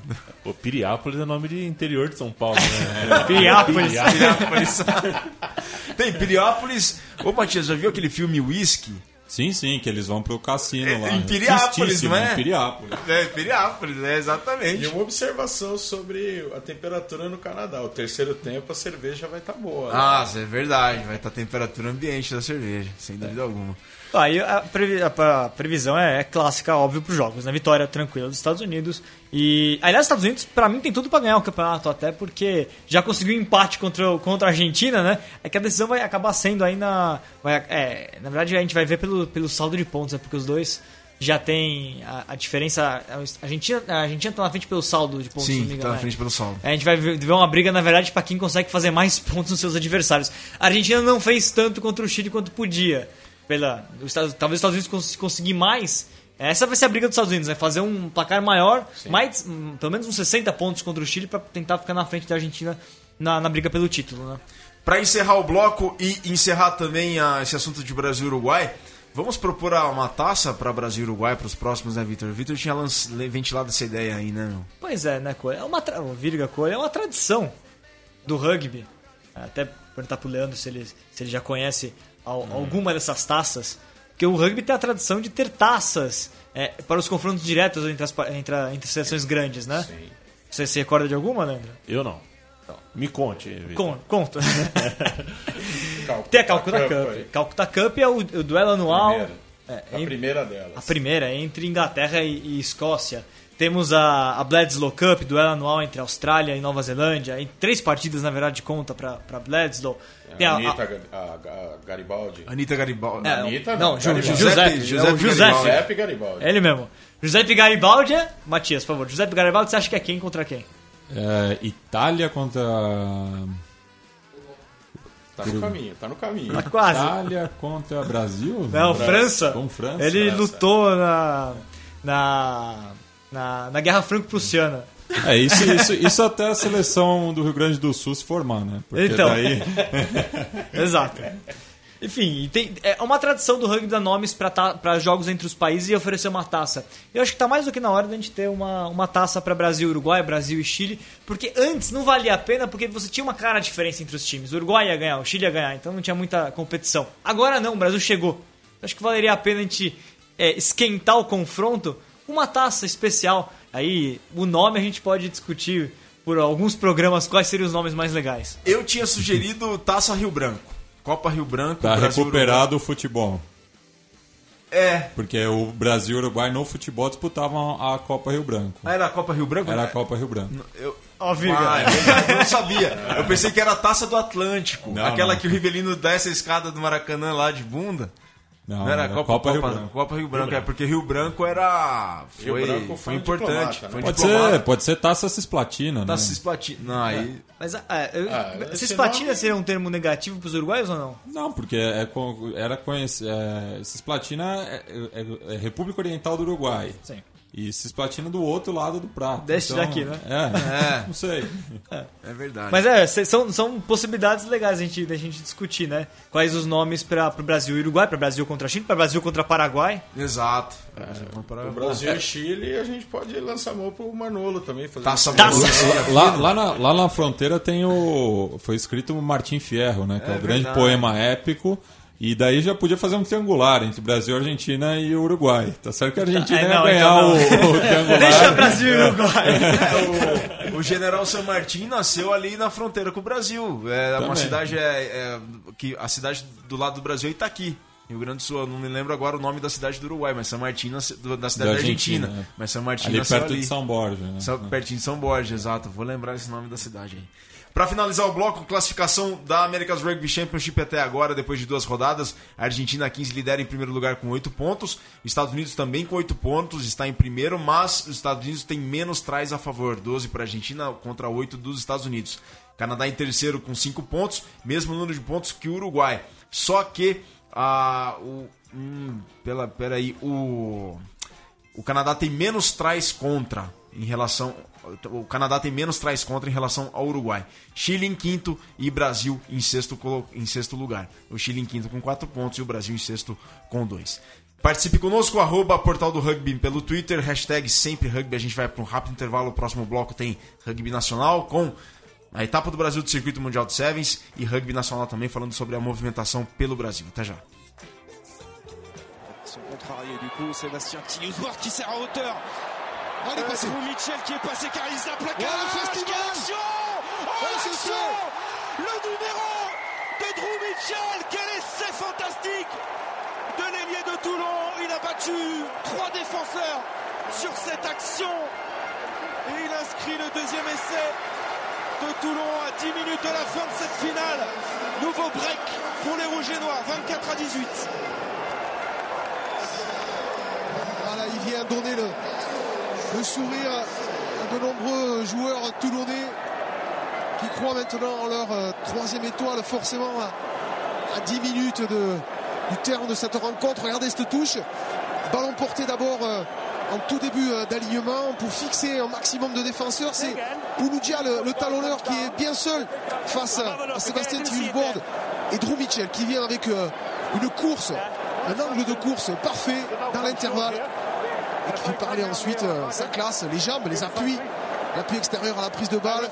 Pô, Piriápolis é nome de interior de São Paulo, né? Piriápolis. Piriápolis. tem Piriápolis. Ô, Matias, já viu aquele filme Whisky? Sim, sim, que eles vão pro cassino lá. em Piriápolis, não é? Em Piriápolis. É, Piriápolis, é, exatamente. E uma observação sobre a temperatura no Canadá. O terceiro tempo a cerveja vai estar boa. né? Ah, isso é verdade. Vai estar a temperatura ambiente da cerveja, sem dúvida alguma. Aí a, previ- a- previsão é, é clássica, óbvio, para os jogos. Né? Vitória tranquila dos Estados Unidos. E, aliás, os Estados Unidos, para mim, tem tudo para ganhar o campeonato, até porque já conseguiu empate contra, contra a Argentina, né? É que a decisão vai acabar sendo aí na. Vai, é, na verdade, a gente vai ver pelo, pelo saldo de pontos, né? Porque os dois já tem a, a diferença. A Argentina, a Argentina tá na frente pelo saldo de pontos, Sim, engano, tá na né? frente pelo saldo. A gente vai ver ver uma briga, na verdade, para quem consegue fazer mais pontos nos seus adversários. A Argentina não fez tanto contra o Chile quanto podia. Pela, Estados- talvez os Estados Unidos cons- conseguir mais. Essa vai ser a briga dos Estados Unidos, vai fazer um placar maior, mais, hum, pelo menos uns 60 pontos contra o Chile para tentar ficar na frente da Argentina na, na briga pelo título, né? Para encerrar o bloco e encerrar também ah, esse assunto de Brasil e Uruguai, vamos propor uma taça para Brasil e Uruguai para os próximos, né, Vitor? Vitor tinha ventilado essa ideia aí, né, meu? Pois é, né, Coelho? É uma tra... Virga Coelho é uma tradição do rugby. Até perguntar pro Leandro se ele, se ele já conhece al- alguma dessas taças. Porque o rugby tem a tradição de ter taças é, para os confrontos diretos entre as entre, a- entre seleções grandes, né? Sim. Você se recorda de alguma, Leandro? Eu não. Me conte, Vitor. Con- Conto. Tem a Calcutta Cup Cup. Calcutta Cup é o, o duelo anual. É, A em- primeira delas. a primeira, entre Inglaterra e, e Escócia. Temos a, a Bledsoe Cup, duelo anual entre Austrália e Nova Zelândia. Em três partidas, na verdade, conta para Bledsoe. Tem a- Anitta a- a- Garibaldi. Anitta Garibaldi. É, Anitta não, não, Ju- Garibaldi. Giuseppe, Giuseppe é Giuseppe. Garibaldi. Giuseppe Garibaldi. É ele mesmo. Giuseppe Garibaldi, é- Matias, por favor. Giuseppe Garibaldi, você acha que é quem contra quem? É, Itália contra. Tá no caminho, tá no caminho. Tá quase. Itália contra Brasil? Não, França. França. Com França. Ele França. lutou na, na, na, na Guerra Franco-Prussiana. É, isso, isso, isso até a seleção do Rio Grande do Sul se formar, né? Porque Então. daí. Exato. Enfim, tem, é uma tradição do rugby dar nomes para jogos entre os países e oferecer uma taça. Eu acho que tá mais do que na hora da gente ter uma, uma taça para Brasil, Uruguai, Brasil e Chile, porque antes não valia a pena porque você tinha uma clara diferença entre os times. O Uruguai ia ganhar, o Chile ia ganhar, então não tinha muita competição. Agora não, o Brasil chegou. Eu acho que valeria a pena a gente é, esquentar o confronto uma taça especial. Aí o nome a gente pode discutir por alguns programas quais seriam os nomes mais legais. Eu tinha sugerido Taça Rio Branco. Copa Rio Branco. Tá Brasil, recuperado o futebol. Uruguai. É. Porque o Brasil e o Uruguai no futebol disputavam a Copa Rio Branco. Ah, era a Copa Rio Branco? Era a Copa Rio Branco. Eu... Ó, Viga. Ah, é eu não sabia. Eu pensei que era a Taça do Atlântico. Não, aquela não. que o Rivelino desce a escada do Maracanã lá de bunda. Não, Não era era Copa, Copa Copa, Rio Branco. Copa Rio Branco, é porque Rio Branco era. Rio Foi, Branco foi, foi um importante. né? Foi um Pode ser, pode ser taça cisplatina, né? Taça Cisplatina. Não, aí. Mas ah, eu, Ah, esse cisplatina nome- seria um termo negativo para os uruguaios ou não? Não, porque é, co- era conhecido. É, Cisplatina é, é- é República Oriental do Uruguai. Sim. E Cisplatina do outro lado do prato. Deste daqui, né? É, É. não sei. É verdade. Mas é, são, são possibilidades legais a gente, da gente discutir, né? Quais os nomes para o Brasil e Uruguai, para Brasil contra Chile, para Brasil contra Paraguai. Exato. Vamos para- O Brasil e Chile, a gente pode lançar mão pro Manolo também. Fazer Taça um- Taça. Lá, lá, na, lá na fronteira tem o. Foi escrito o Martim Fierro, né? Que é, É o grande verdade. poema épico. E daí já podia fazer um triangular entre Brasil, Argentina e Uruguai. Tá certo que a Argentina É, ia não, ganhar então o, não. o triangular. Deixa Brasil e Uruguai. É, o, o General San Martín nasceu ali na fronteira com o Brasil. É uma Também. cidade é, é, que a cidade do lado do Brasil é Itaqui. Rio Grande do Sul, eu não me lembro agora o nome da cidade do Uruguai, mas San Martín da cidade Da da Argentina. Argentina, é. Mas San Martín Ali nasceu perto ali. de São Borja, né? São- pertinho de São Borja, exato. Vou lembrar esse nome da cidade aí. Para finalizar o bloco, classificação da America's Rugby Championship até agora, depois de duas rodadas. A Argentina 15 lidera em primeiro lugar com 8 pontos. Estados Unidos também com 8 pontos, está em primeiro, mas os Estados Unidos têm menos trás a favor. 12 para a Argentina contra 8 dos Estados Unidos. Canadá em terceiro com 5 pontos, mesmo número de pontos que o Uruguai. Só que a o hum, pela peraí, o o Canadá tem menos trás contra em relação. O Canadá tem menos trás contra em relação ao Uruguai. Chile em quinto e Brasil em sexto, em sexto lugar. O Chile em quinto com quatro pontos e o Brasil em sexto com dois. Participe conosco, arroba Portal do Rugby pelo Twitter, hashtag sempre rugby. A gente vai para um rápido intervalo. O próximo bloco tem rugby nacional com a etapa do Brasil do Circuito Mundial de Sevens e rugby nacional também, falando sobre a movimentação pelo Brasil. Até já. Son contrarié du coup, Sébastien Tilliousward qui sert à hauteur. Oh, il est passé. Drew Mitchell qui est passé car il la plaquage. Oh, le festival. Quelle action Oh, Oh, Le numéro de Drew Mitchell Quel essai fantastique de l'ailier de Toulon? Il a battu trois défenseurs sur cette action et il inscrit le deuxième essai de Toulon à 10 minutes de la fin de cette finale. Nouveau break pour les Rouges et Noirs, 24 à 18. Voilà, il vient donner le, le sourire de nombreux joueurs toulonnais qui croient maintenant en leur euh, troisième étoile, forcément à, à 10 minutes du terme de cette rencontre. Regardez cette touche. Ballon porté d'abord euh, en tout début euh, d'alignement pour fixer un maximum de défenseurs. C'est Pouloudia, le, talonneur, qui est bien seul face à, Sébastien Tillesbord et Drew Mitchell qui vient avec une course, un angle de course parfait dans l'intervalle et qui fait parler ensuite euh, sa classe, les jambes, les appuis, l'appui extérieur à la prise de balle,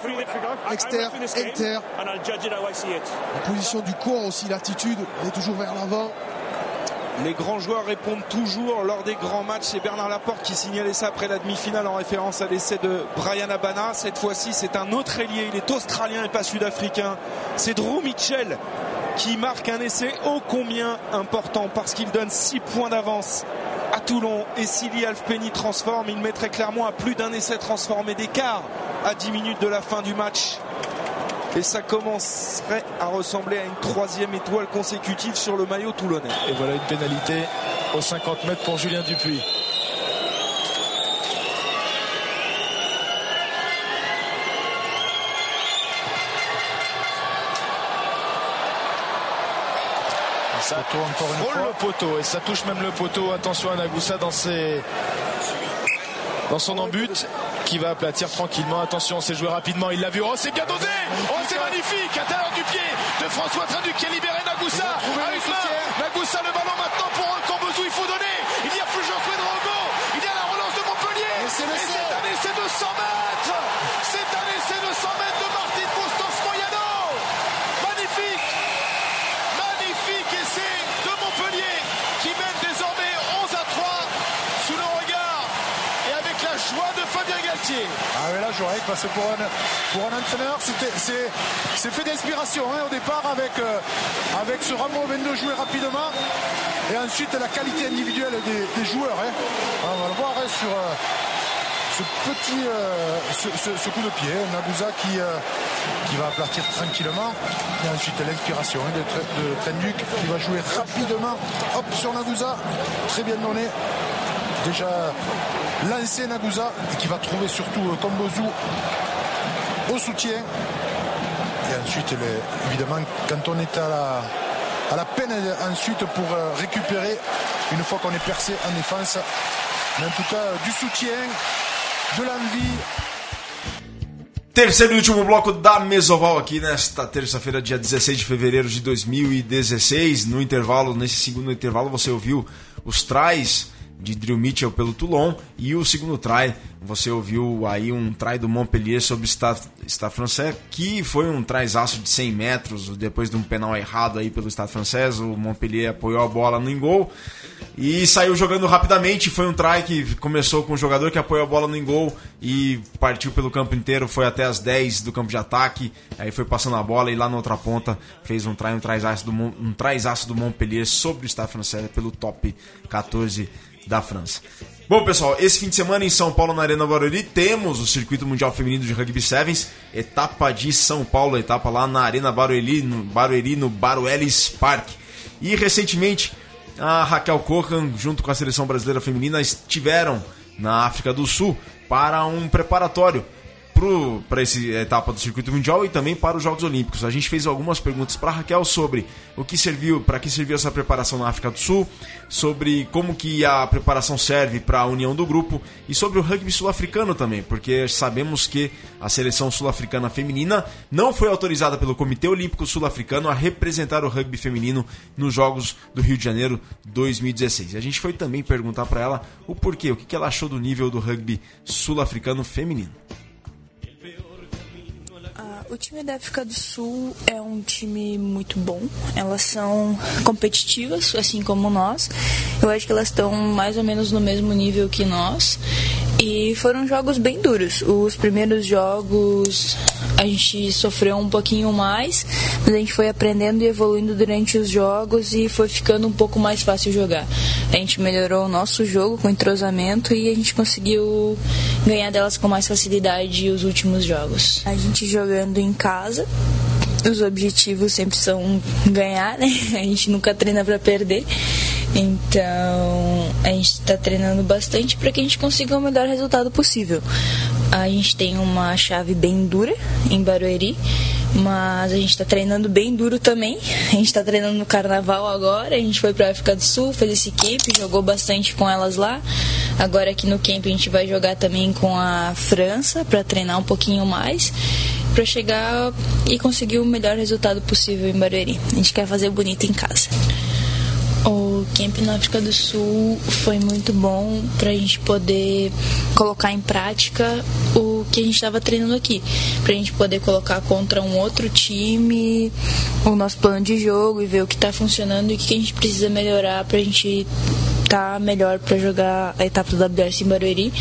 externe, inter, la position du corps aussi, l'attitude, on est toujours vers l'avant. Les grands joueurs répondent toujours lors des grands matchs. C'est Bernard Laporte qui signalait ça après la demi-finale en référence à l'essai de Brian Abana. Cette fois-ci, c'est un autre ailier. Il est australien et pas sud-africain. C'est Drew Mitchell qui marque un essai ô combien important parce qu'il donne 6 points d'avance Toulon. Et si Alfpeni transforme, il mettrait clairement à plus d'un essai transformé d'écart à 10 minutes de la fin du match. Et ça commencerait à ressembler à une troisième étoile consécutive sur le maillot toulonnais. Et voilà une pénalité aux 50 mètres pour Julien Dupuis. Ça tourne encore une fois. le poteau et ça touche même le poteau. Attention à Nagoussa dans ses dans son embut qui va aplatir tranquillement. Attention, c'est joué rapidement. Il l'a vu. Oh, c'est bien dosé. Oh, c'est magnifique. À l'intérieur du pied de François Traduc qui a libéré Nagoussa. À une main. Nagoussa, le ballon maintenant pour Cambozou. Il faut donner. Il y a Fulgence Drogo. Il y a la relance de Montpellier. Et c'est un essai de 100 mètres. C'est un essai de 100 mètres de Martin Bustos Moyano. Magnifique. Magnifique essai de Montpellier qui mène désormais 11 à 3 sous le regard et avec la joie de Fabien Ah mais là j'aurais parce que pour un, pour un entraîneur c'est fait d'inspiration hein, au départ avec, euh, avec ce Ramon de jouer rapidement et ensuite la qualité individuelle des, des joueurs. hein. On va le voir hein, sur euh, ce petit euh, ce, coup de pied. Nabouza qui, qui va aplatir tranquillement et ensuite l'inspiration hein, de, de Trenduc qui va jouer rapidement hop sur Nabouza très bien donné déjà lancé Nagouza et qui va trouver surtout euh, Kombozu au soutien. Et ensuite, évidemment, quand on est à la, à la peine euh, ensuite pour euh, récupérer, une fois qu'on est percé en défense, mais en tout cas euh, du soutien, de l'envie, Terceiro e último bloco da Mesoval aqui nesta terça-feira, dia 16 de fevereiro de 2016. No intervalo, nesse segundo intervalo, você ouviu os tries de Drew Mitchell pelo Toulon. E o segundo try, você ouviu aí um try do Montpellier sobre Stade, Stade Francês, que foi um tryzaço de 100 metros, depois de um penal errado aí pelo Stade Francês, o Montpellier apoiou a bola no gol e saiu jogando rapidamente. Foi um try que começou com o jogador que apoiou a bola no gol e partiu pelo campo inteiro, foi até as 10 do campo de ataque, aí foi passando a bola e lá na outra ponta fez um try, um tryzaço do, um tryzaço do Montpellier sobre o Stade Francês pelo top 14 da França. Bom, pessoal, esse fim de semana em São Paulo, na Arena Barueri, temos o Circuito Mundial Feminino de Rugby Sevens, etapa de São Paulo, etapa lá na Arena Barueri, no Barueri, no Baruelis Park. E recentemente, a Raquel Cohan, junto com a seleção brasileira feminina, estiveram na África do Sul para um preparatório para essa etapa do circuito mundial e também para os Jogos Olímpicos. A gente fez algumas perguntas para Raquel sobre o que serviu, para que serviu essa preparação na África do Sul, sobre como que a preparação serve para a união do grupo e sobre o rugby sul-africano também, porque sabemos que a seleção sul-africana feminina não foi autorizada pelo Comitê Olímpico Sul-Africano a representar o rugby feminino nos Jogos do Rio de Janeiro 2016. E a gente foi também perguntar para ela o porquê, o que ela achou do nível do rugby sul-africano feminino. O time da África do Sul é um time muito bom. Elas são competitivas, assim como nós. Eu acho que elas estão mais ou menos no mesmo nível que nós. E foram jogos bem duros. Os primeiros jogos a gente sofreu um pouquinho mais, mas a gente foi aprendendo e evoluindo durante os jogos e foi ficando um pouco mais fácil jogar. A gente melhorou o nosso jogo com entrosamento e a gente conseguiu ganhar delas com mais facilidade os últimos jogos. A gente jogando em casa, os objetivos sempre são ganhar, né? A gente nunca treina para perder. Então, a gente está treinando bastante para que a gente consiga o melhor resultado possível. A gente tem uma chave bem dura em Barueri, mas a gente está treinando bem duro também. A gente está treinando no carnaval agora. A gente foi para a África do Sul, fez esse camp, jogou bastante com elas lá. Agora aqui no camp a gente vai jogar também com a França para treinar um pouquinho mais, para chegar e conseguir o melhor resultado possível em Barueri. A gente quer fazer bonito em casa. O camp na África do Sul foi muito bom para a gente poder colocar em prática o que a gente estava treinando aqui, para a gente poder colocar contra um outro time o nosso plano de jogo e ver o que está funcionando e o que a gente precisa melhorar para a gente estar tá melhor para jogar a etapa do WRC em Barueri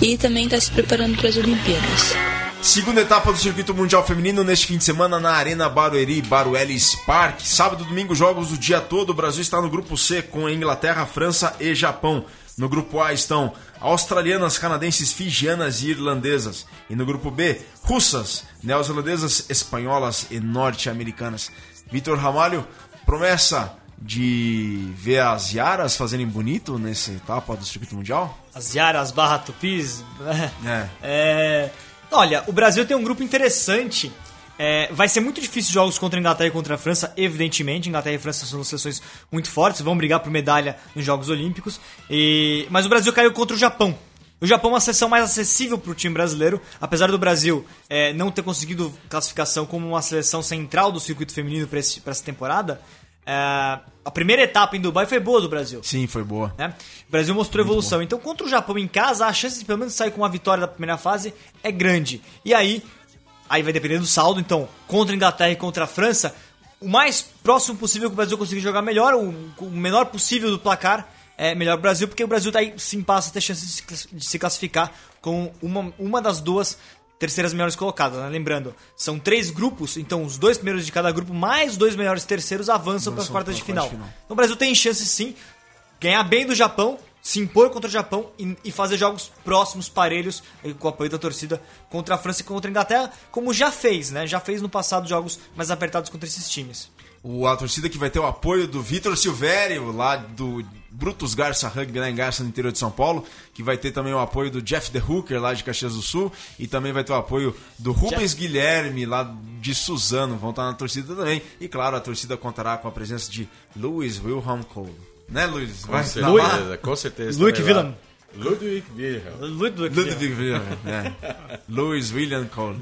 e também estar tá se preparando para as Olimpíadas. Segunda etapa do Circuito Mundial Feminino neste fim de semana na Arena Barueri, Baruelis Park. Sábado e domingo, jogos o dia todo. O Brasil está no grupo C com Inglaterra, França e Japão. No grupo A estão australianas, canadenses, fijianas e irlandesas. E no grupo B, russas, neozelandesas, espanholas e norte-americanas. Vitor Ramalho, promessa de ver as Yaras fazerem bonito nessa etapa do circuito mundial? As Yaras barra Tupis. É. é. Olha, o Brasil tem um grupo interessante. É, vai ser muito difícil jogos contra a Inglaterra e contra a França, evidentemente. Inglaterra e França são seleções muito fortes, vão brigar por medalha nos Jogos Olímpicos. E... Mas o Brasil caiu contra o Japão. O Japão é uma seleção mais acessível para o time brasileiro, apesar do Brasil é, não ter conseguido classificação como uma seleção central do circuito feminino para essa temporada. É, a primeira etapa em Dubai foi boa do Brasil. Sim, foi boa. Né? O Brasil mostrou Muito evolução. Boa. Então, contra o Japão em casa, a chance de pelo menos sair com uma vitória da primeira fase é grande. E aí, aí vai depender do saldo. Então, contra a Inglaterra e contra a França, o mais próximo possível que o Brasil conseguir jogar melhor, o, o menor possível do placar, é melhor o Brasil, porque o Brasil tá aí, sim passa a ter chance de se classificar com uma, uma das duas terceiras melhores colocadas. Né? Lembrando, são três grupos, então os dois primeiros de cada grupo, mais dois melhores terceiros, avançam para as quartas de final. final. Então o Brasil tem chance sim, ganhar bem do Japão, se impor contra o Japão e, e, fazer jogos próximos, parelhos, com o apoio da torcida contra a França e contra a Inglaterra, como já fez, né? Já fez no passado jogos mais apertados contra esses times. O, a torcida que vai ter o apoio do Vitor Silvério, lá do Brutus Garça Rugby, lá em Garça, no interior de São Paulo, que vai ter também o apoio do Jeff The Hooker, lá de Caxias do Sul, e também vai ter o apoio do Rubens Jeff. Guilherme, lá de Suzano, vão estar na torcida também. E claro, a torcida contará com a presença de Louis Wilhelm Cole. Né, Luiz? Com certeza, com certeza. Luiz Wilhelm. Ludwig Wilhelm. Ludwig, Ludwig Wilhelm, é. Louis William Cole.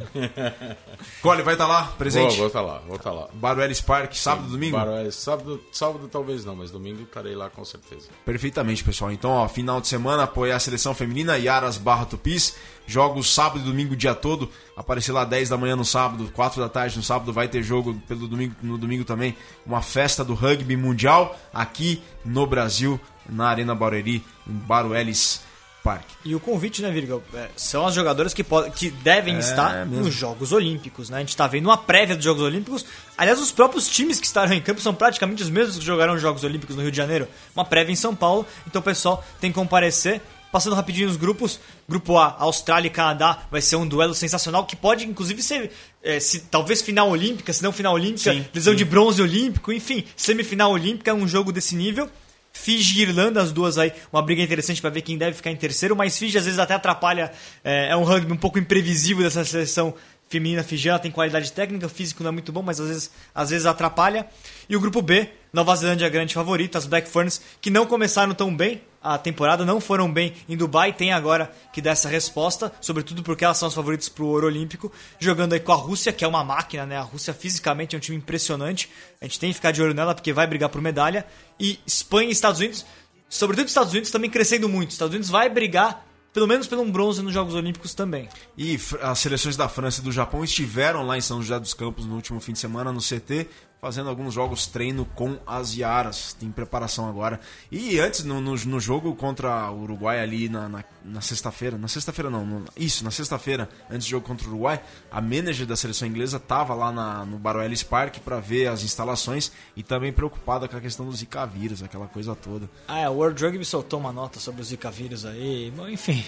Cole, vai estar tá lá, presente? Vou, vou estar tá lá, vou estar tá lá. Baruelis Park, sábado, domingo? Baruelis, sábado, sábado talvez não, mas domingo estarei lá com certeza. Perfeitamente, pessoal. Então, ó, final de semana, apoiar a seleção feminina, Yaras Barra Tupis. Jogos sábado e domingo o dia todo. Aparecer lá 10 da manhã no sábado, 4 da tarde no sábado, vai ter jogo pelo domingo, no domingo também. Uma festa do rugby mundial aqui no Brasil, na Arena Barueri, em Baruelis Park. E o convite, né, Virgil? É, são as jogadoras que, que devem é, estar mesmo. nos Jogos Olímpicos, né? A gente está vendo uma prévia dos Jogos Olímpicos. Aliás, os próprios times que estarão em campo são praticamente os mesmos que jogarão os Jogos Olímpicos no Rio de Janeiro. Uma prévia em São Paulo, então o pessoal tem que comparecer. Passando rapidinho os grupos, grupo A, Austrália e Canadá, vai ser um duelo sensacional que pode, inclusive, ser é, se, talvez final olímpica, se não final olímpica, sim, lesão sim. de bronze olímpico, enfim, semifinal olímpica, é um jogo desse nível. Fiji e Irlanda, as duas aí, uma briga interessante para ver quem deve ficar em terceiro, mas Fiji às vezes até atrapalha, é, é um rugby um pouco imprevisível dessa seleção feminina fijiana, tem qualidade técnica, o físico não é muito bom, mas às vezes, às vezes atrapalha. E o grupo B, Nova Zelândia grande favorita, as Black Ferns, que não começaram tão bem a temporada, não foram bem em Dubai, tem agora que dar essa resposta, sobretudo porque elas são as favoritas para o ouro olímpico, jogando aí com a Rússia, que é uma máquina, né? A Rússia fisicamente é um time impressionante, a gente tem que ficar de olho nela porque vai brigar por medalha. E Espanha e Estados Unidos, sobretudo Estados Unidos, também crescendo muito. Estados Unidos vai brigar pelo menos pelo um bronze nos Jogos Olímpicos também. E as seleções da França e do Japão estiveram lá em São José dos Campos no último fim de semana no CT, fazendo alguns jogos treino com as Yaras. Tem preparação agora. E antes, no, no, no jogo contra o Uruguai ali na sexta-feira, na sexta-feira não, no, isso, na sexta-feira, antes do jogo contra o Uruguai, a manager da seleção inglesa estava lá na, no Baruelis Park para ver as instalações e também preocupada com a questão do Zika vírus, aquela coisa toda. Ah, é, o World Rugby soltou uma nota sobre o Zika vírus aí, enfim...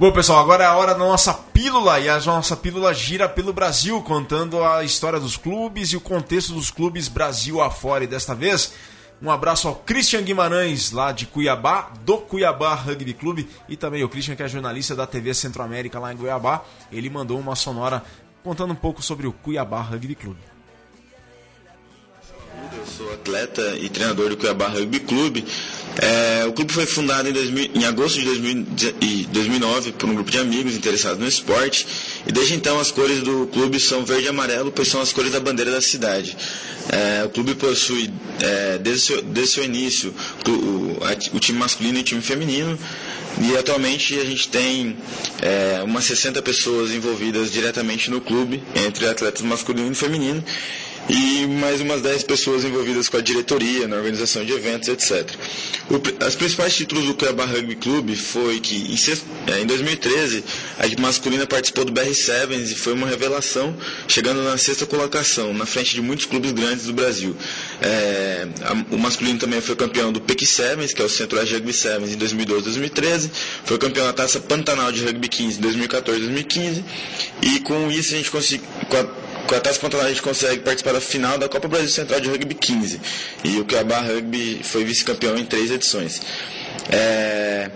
Bom, pessoal, agora é a hora da nossa pílula e a nossa pílula gira pelo Brasil, contando a história dos clubes e o contexto dos clubes Brasil afora. E desta vez, um abraço ao Christian Guimarães, lá de Cuiabá, do Cuiabá Rugby Clube, e também o Christian, que é jornalista da TV Centro-América lá em Cuiabá. Ele mandou uma sonora contando um pouco sobre o Cuiabá Rugby Clube. Eu sou atleta e treinador do Cuiabá Rugby Clube. É, o clube foi fundado em, 2000, em agosto de 2000, 2009 por um grupo de amigos interessados no esporte e desde então as cores do clube são verde e amarelo, pois são as cores da bandeira da cidade. É, o clube possui, é, desde, seu, desde seu início, o, a- o time masculino e o time feminino. E atualmente a gente tem é, umas 60 pessoas envolvidas diretamente no clube, entre atletas masculino e feminino, e mais umas 10 pessoas envolvidas com a diretoria, na organização de eventos, etc. O as principais títulos do Cuiabá Rugby Clube foi que em, é, em 2013 a equipe masculina participou do BR Sevens e foi uma revelação, chegando na sexta colocação, na frente de muitos clubes grandes do Brasil. É, a- o masculino também foi campeão do PEC Sevens, que é o Centro-Oeste Rugby Sevens, em 2012 2013, foi campeão da Taça Pantanal de Rugby 15 em 2014 2015, e com isso a gente conseguiu. Com a- Taça Pantanal a gente consegue participar da final da Copa Brasil Central de Rugby 15. E o Cuiabá Rugby foi vice-campeão em três edições. É,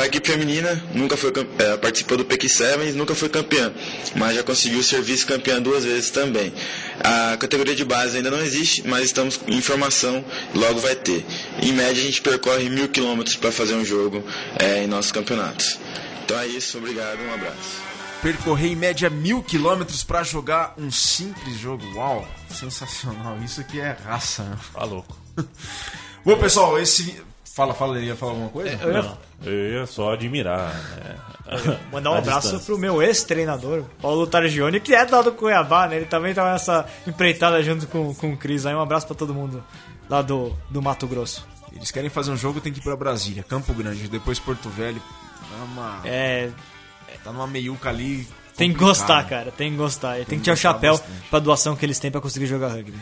a equipe feminina nunca foi é, participou do PEC Sevens, nunca foi campeã, mas já conseguiu ser vice-campeã duas vezes também. A categoria de base ainda não existe, mas estamos em formação, logo vai ter. Em média a gente percorre mil quilômetros para fazer um jogo é, em nossos campeonatos. Então é isso, obrigado, um abraço. Percorrer em média mil quilômetros pra jogar um simples jogo. Uau, sensacional. Isso aqui é raça, né? Tá louco. Bom, pessoal, esse. Fala, fala, ele ia falar alguma coisa? eu ia- Não, eu ia só admirar. né? Mandar um A abraço distância. pro meu ex-treinador, Paulo Targione, que é lá do Cuiabá, né? Ele também tava nessa empreitada junto com, com o Cris. Aí um abraço pra todo mundo lá do, do Mato Grosso. Eles querem fazer um jogo, tem que ir pra Brasília, Campo Grande, depois Porto Velho. Dá uma... É. Tá numa meiuca ali. Tem que gostar, cara. Tem que gostar. E tem, Tem que tirar o chapéu bastante. pra doação que eles têm pra conseguir jogar rugby.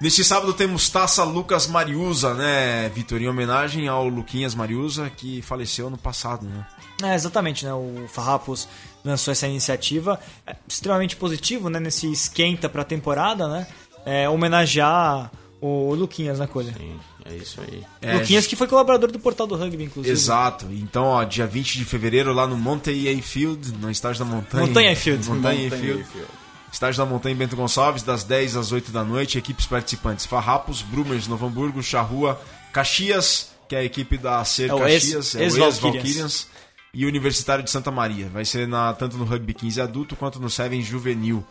Neste sábado temos Taça Lucas Mariusa, né, Vitor? Em homenagem ao Luquinhas Mariusa, que faleceu ano passado, né? É, exatamente, né? O Farrapos lançou essa iniciativa é, extremamente positivo, né? Nesse esquenta pra temporada, né? É, homenagear o Luquinhas, né, Colha? Sim, é isso aí. É, Luquinhas que foi colaborador do portal do rugby, inclusive. Exato. Então, ó, dia 20 de fevereiro, lá no Montanha Field, no estádio da Montanha. Montanha Field. Montanha Montanha Field. Field. Estádio da Montanha Bento Gonçalves, das 10 às 8 da noite. Equipes participantes: Farrapos, Brumers, Novo Hamburgo, Charrua, Caxias, que é a equipe da Ser É ex- Caxias, é o ex-Valkyrians. ex-Valkyrians, e Universitário de Santa Maria. Vai ser na, tanto no Rugby 15 adulto quanto no Seven juvenil.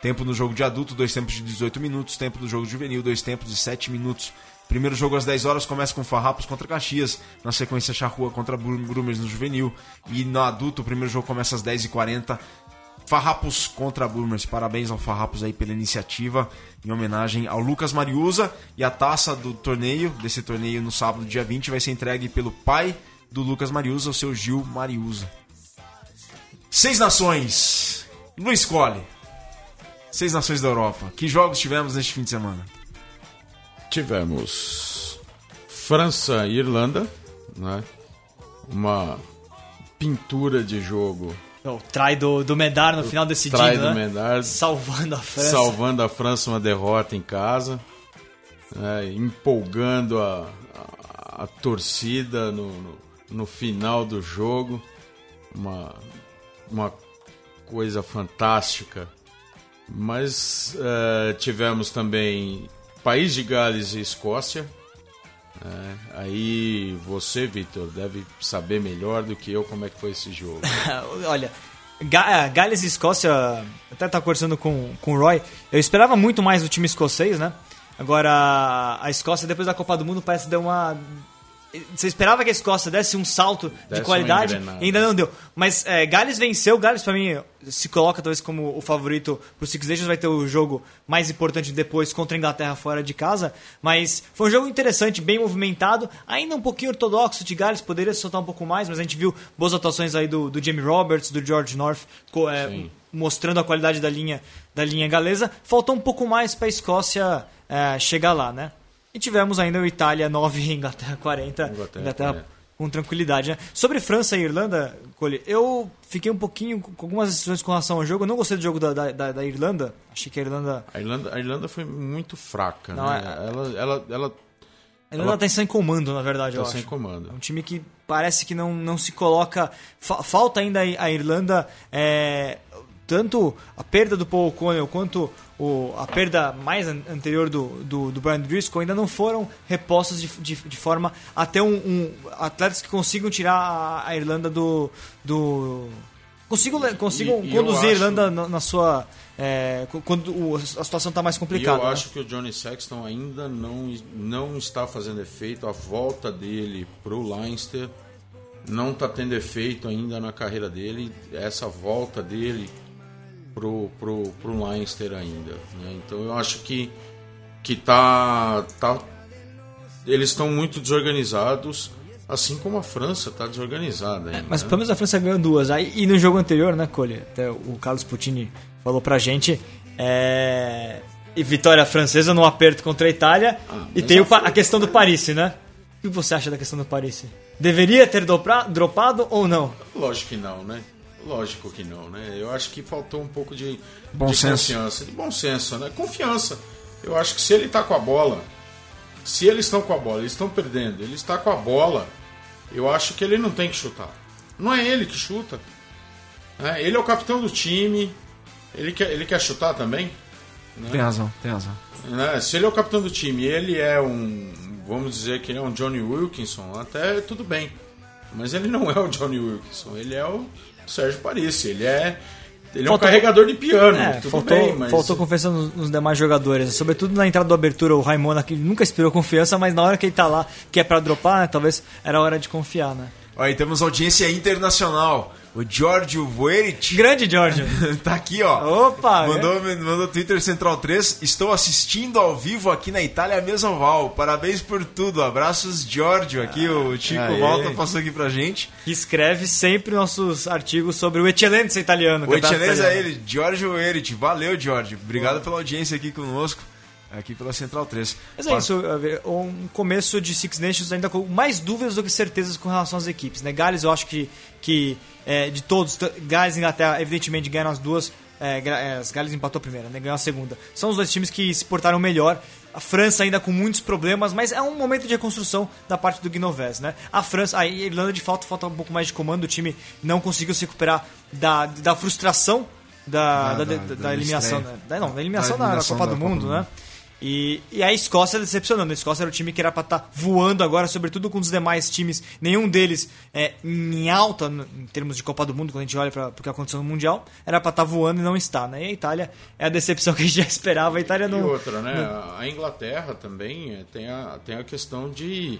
Tempo no jogo de adulto, dois tempos de 18 minutos. Tempo do jogo juvenil, dois tempos de 7 minutos. Primeiro jogo às 10 horas começa com Farrapos contra Caxias. Na sequência, Charrua contra Brum- Brumers no juvenil. E no adulto, o primeiro jogo começa às 10h40. Farrapos contra Boomers. Parabéns ao Farrapos aí pela iniciativa, em homenagem ao Lucas Mariusa. E a taça do torneio, desse torneio no sábado, dia 20, vai ser entregue pelo pai do Lucas Mariusa, o seu Gil Mariusa. Seis nações. Luiz Cole. Seis nações da Europa. Que jogos tivemos neste fim de semana? Tivemos França e Irlanda, né? Uma pintura de jogo. O trai do, do Medar no final decidindo, Trai né? do Medar. Salvando a França. Salvando a França uma derrota em casa, né? empolgando a, a, a torcida no, no, no final do jogo. Uma, uma coisa fantástica. Mas eh, tivemos também País de Gales e Escócia. né? aí você, Vitor, deve saber melhor do que eu como é que foi esse jogo. Olha, Ga- Gales e Escócia, até tava conversando com, com o Roy, eu esperava muito mais do time escocês, né? Agora, a Escócia, depois da Copa do Mundo, parece que deu uma. Você esperava que a Escócia desse um salto Desse de qualidade ainda não deu. Mas é, Gales venceu, Gales pra mim se coloca talvez como o favorito pro Six Nations, vai ter o jogo mais importante depois contra a Inglaterra fora de casa. Mas foi um jogo interessante, bem movimentado, ainda um pouquinho ortodoxo de Gales, poderia se soltar um pouco mais, mas a gente viu boas atuações aí do, do Jamie Roberts, do George North, é, mostrando a qualidade da linha, da linha galesa. Faltou um pouco mais para a Escócia é, chegar lá, né? E tivemos ainda o Itália 9 e Inglaterra 40. Inglaterra, Inglaterra, é. com tranquilidade, né? Sobre França e Irlanda, Cole, eu fiquei um pouquinho com algumas decisões com relação ao jogo. Eu não gostei do jogo da, da, da- da Irlanda. Achei que a Irlanda. A Irlanda, a Irlanda foi muito fraca, Não, né? é- Ela, ela, ela A Irlanda Ela- tá sem comando, na verdade, tá eu sem acho. comando. É um time que parece que não, não se coloca. fa- falta ainda a Irlanda. é, tanto a perda do Paul O'Connell quanto o, a perda mais an- anterior do, do, do Brian Driscoll ainda não foram repostas de, de, de forma até um, um- atletas que consigam tirar a, a Irlanda do, do consigam, consigam E- conduzir a Irlanda na, na sua. é, quando o- a situação está mais E complicada. eu né? acho que o Johnny Sexton ainda não, não está fazendo efeito. A volta dele pro Leinster não está tendo efeito ainda na carreira dele. Essa volta dele pro, pro, pro Leinster ainda. né? Então eu acho que, que tá, tá. Eles estão muito desorganizados. Assim como a França está desorganizada ainda. Mas né? pelo menos a França ganhou duas. Aí, e no jogo anterior, né, Cole? Até o Carlos Putini falou pra gente. É... E vitória francesa no aperto contra a Itália. e mas tem foi. a questão do Paris, né? O que você acha da questão do Paris? Deveria ter dropado ou não? Lógico que não, né? Lógico que não, né? Eu acho que faltou um pouco de, Bom de senso. confiança. De bom senso, né? Confiança. Eu acho que se ele tá com a bola, se eles estão com a bola, eles estão perdendo, ele está com a bola, eu acho que ele não tem que chutar. Não é ele que chuta. né? Ele é o capitão do time. Ele quer, ele quer chutar também? né? Tem razão, tem razão. né? Se ele é o capitão do time ele é um. Vamos dizer que ele é um Johnny Wilkinson, até tudo bem. Mas ele não é o Johnny Wilkinson, ele é o Sérgio Parisse, ele é. Ele é um Faltou- carregador de piano, É, tudo faltou, bem, mas. faltou confiança nos, nos demais jogadores. Sobretudo na entrada do abertura, o Raimona, que nunca inspirou confiança, mas na hora que ele tá lá, que é pra dropar, né, talvez era hora de confiar, né? Aí temos audiência internacional. O Giorgio Voerit. Grande Giorgio. tá aqui, ó. Opa! Mandou, mandou Twitter Central 3. Estou assistindo ao vivo aqui na Itália Mesoval. Parabéns por tudo. Abraços, Giorgio. Aqui o Chico Aê. Volta passou aqui pra gente. Que escreve sempre nossos artigos sobre o Eccellenza italiano. O Echeleza é italiano. ele, Giorgio Voerit. Valeu, Giorgio. Obrigado pela audiência aqui conosco. Aqui pela Central 3. Mas é isso, um começo de Six Nations ainda com mais dúvidas do que certezas com relação às equipes. Né? Gales, eu acho que, que é, de todos, Gales e Inglaterra, evidentemente, ganharam as duas. É, é, as Gales empatou a primeira, né? ganhou a segunda. São os dois times que se portaram melhor. A França ainda com muitos problemas, mas é um momento de reconstrução da parte do Guinovés, né? A França, a Irlanda de fato falta um pouco mais de comando, o time não conseguiu se recuperar da, da frustração da, Da- da, da- eliminação, né? Não, da eliminação, Da Copa do Mundo, do né? E, e a Escócia decepcionando. A Escócia era o time que era pra estar voando agora, sobretudo com os demais times. Nenhum deles é em alta em termos de Copa do Mundo, quando a gente olha para o que aconteceu no Mundial. Era pra estar voando e não está, né? E a Itália é a decepção que a gente já esperava. A Itália E não. outra, né? não- A Inglaterra também eh, tem a, tem a questão de,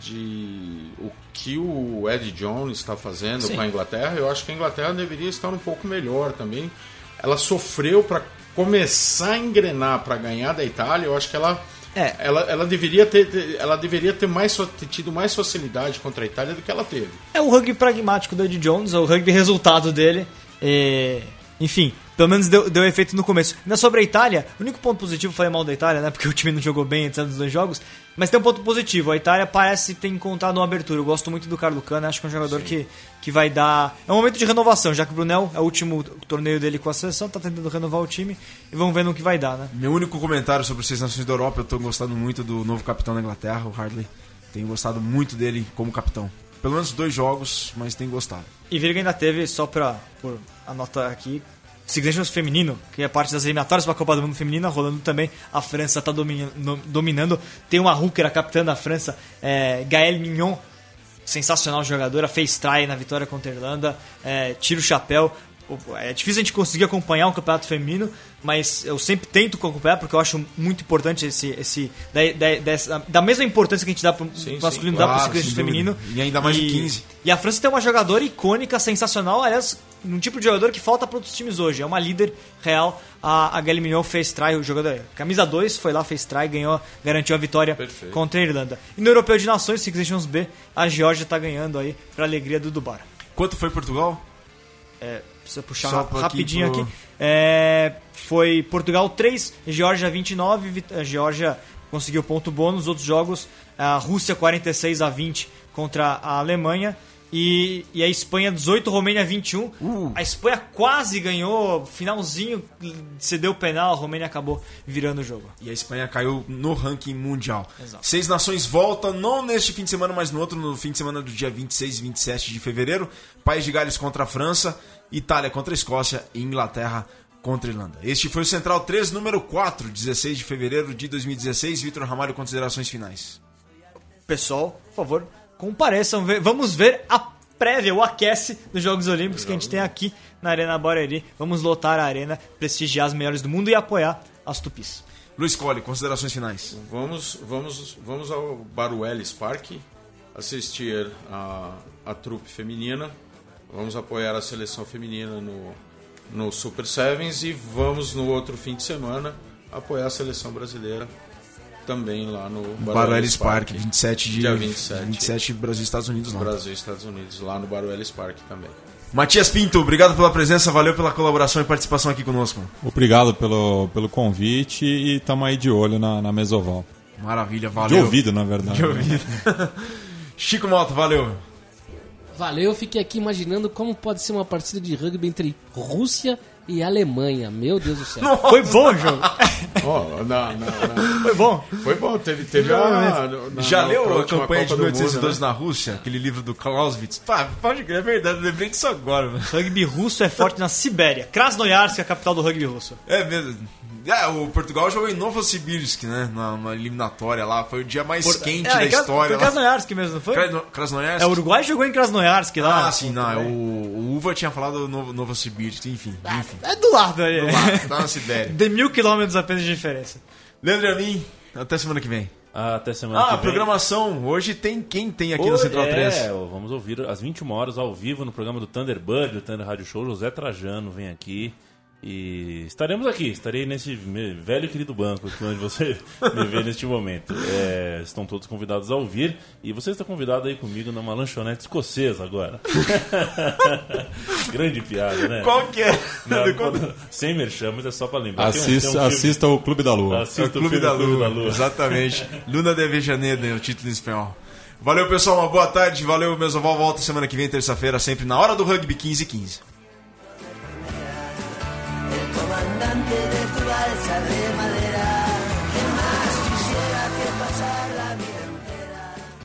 de o que o Ed Jones está fazendo Sim. com a Inglaterra. Eu acho que a Inglaterra deveria estar um pouco melhor também. Ela sofreu para começar a engrenar para ganhar da Itália. Eu acho que ela É. ela, ela deveria ter ela deveria ter mais ter tido mais facilidade contra a Itália do que ela teve. É o rugby pragmático do Ed Jones, é o rugby resultado dele. E, enfim, pelo menos deu, deu efeito no começo. Ainda sobre a Itália, o único ponto positivo foi mal da Itália, né? Porque o time não jogou bem entre os dois jogos. Mas tem um ponto positivo. A Itália parece ter encontrado uma abertura. Eu gosto muito do Carlo Cana, acho que é um jogador que, que vai dar. É um momento de renovação, já que o Brunel é o último torneio dele com a seleção, tá tentando renovar o time e vamos ver no que vai dar, né? Meu único comentário sobre os Seis Nações da Europa, eu tô gostando muito do novo capitão da Inglaterra, o Hardley. Tenho gostado muito dele como capitão. Pelo menos dois jogos, mas tenho gostado. E Virga ainda teve, só pra por anotar aqui, Six Nations feminino, que é parte das eliminatórias para a Copa do Mundo feminina, rolando também. A França está dominando. Tem uma hooker, a capitã da França, é, Gaëlle Mignon, sensacional jogadora, fez try na vitória contra a Irlanda, é, tira o chapéu. É difícil a gente conseguir acompanhar um campeonato feminino, mas eu sempre tento acompanhar porque eu acho muito importante esse. esse da, da, dessa- da mesma importância que a gente dá pro Sim, masculino, sim, dá claro, pro sem dúvida. feminino. E ainda mais de 15. E a França tem uma jogadora icônica, sensacional, aliás, um tipo de jogador que falta para outros times hoje. É uma líder real. A, a Gaëlle Mignon fez try, o jogador camisa 2, foi lá, fez try, ganhou, garantiu a vitória contra a Irlanda. E no Europeu de Nações, Six Nations B, a Geórgia tá ganhando aí pra alegria do Dubar. Quanto foi Portugal? É, precisa puxar Só ra- pra aqui rapidinho pro- aqui. É, foi Portugal 3, Geórgia 29, Vit- a Geórgia conseguiu ponto bônus. Outros jogos, a Rússia 46 a 20 contra a Alemanha. E, e a Espanha 18, Romênia 21. Uh. A Espanha quase ganhou, finalzinho cedeu o penal, a Romênia acabou virando o jogo. E a Espanha caiu no ranking mundial. Exato. Seis nações voltam, não neste fim de semana, mas no outro, no fim de semana do dia 26 e 27 de fevereiro. País de Gales contra a França, Itália contra a Escócia e Inglaterra contra a Irlanda. Este foi o Central 3, número 4, 16 de fevereiro de 2016. Vitor Ramalho, considerações finais. Pessoal, por favor, compareçam. Vamos ver a prévia, o aquece dos Jogos Olímpicos que a gente tem aqui na Arena Barueri. Vamos lotar a arena, prestigiar as melhores do mundo e apoiar as tupis. Luiz Colli, considerações finais. Vamos, vamos, vamos ao Baruelis Park assistir a, a trupe feminina. Vamos apoiar a seleção feminina no, no Super Sevens e vamos no outro fim de semana apoiar a seleção brasileira também lá no Baruelis Park, 27 de Dia 27. 27 Brasil e Estados Unidos lá. Brasil e Estados Unidos, lá no Baruelis Park também. Matias Pinto, obrigado pela presença, valeu pela colaboração e participação aqui conosco. Obrigado pelo, pelo convite e tamo aí de olho na, na Mesoval. Maravilha, De valeu. ouvido, na verdade. De ouvido. Chico Moto, valeu. Valeu, eu fiquei aqui imaginando como pode ser uma partida de rugby entre Rússia e Alemanha. Meu Deus do céu. Foi bom o jogo. Ó, na- na- na- Foi bom. Foi bom, teve, teve a, na- Já na- leu a campanha de Copa Mundo, 1812 né? na Rússia? Aquele livro do Clausewitz? Pá, pode crer, é verdade, eu lembrei disso agora. mano. Rugby russo é forte na Sibéria. Krasnoyarsk é a capital do rugby russo. É mesmo. É, o Portugal jogou em Novosibirsk, né? Na, na eliminatória lá. Foi o dia mais Por- quente É, da Kras- história. Foi. Krasnoyarsk mesmo, não foi? Krasno- Krasnoyarsk? É, o Uruguai jogou em Krasnoyarsk lá. Ah, sim, não. é O, o Uva tinha falado Novo, Novosibirsk, enfim. enfim. É do lado ali. Do lado, tá na Sibéria. De mil quilômetros apenas de diferença. Leandro e a mim, até semana que vem. Até semana Ah, que vem. programação. Hoje tem quem tem aqui no Hoje- Central 3. É, vamos ouvir às 21 horas ao vivo no programa do Thunderbird, do Thunder Radio Show. José Trajano vem aqui. E estaremos aqui, estarei nesse velho e querido banco aqui onde você me vê neste momento. É, estão todos convidados a ouvir e você está convidado aí comigo numa lanchonete escocesa agora. Grande piada, né? Qual que é? Não, quando- sem merchan, mas é só pra lembrar. Tem um- tem um Assista, filme- assista o Clube da Lua. Assista É o o Clube filme da do Clube Lua. da Lua. Exatamente. Luna de Avejaneda é o título em espanhol. Valeu, pessoal. Uma boa tarde. Valeu, Mesoval. Volta semana que vem, terça-feira, sempre na hora do rugby 15 15 comandante de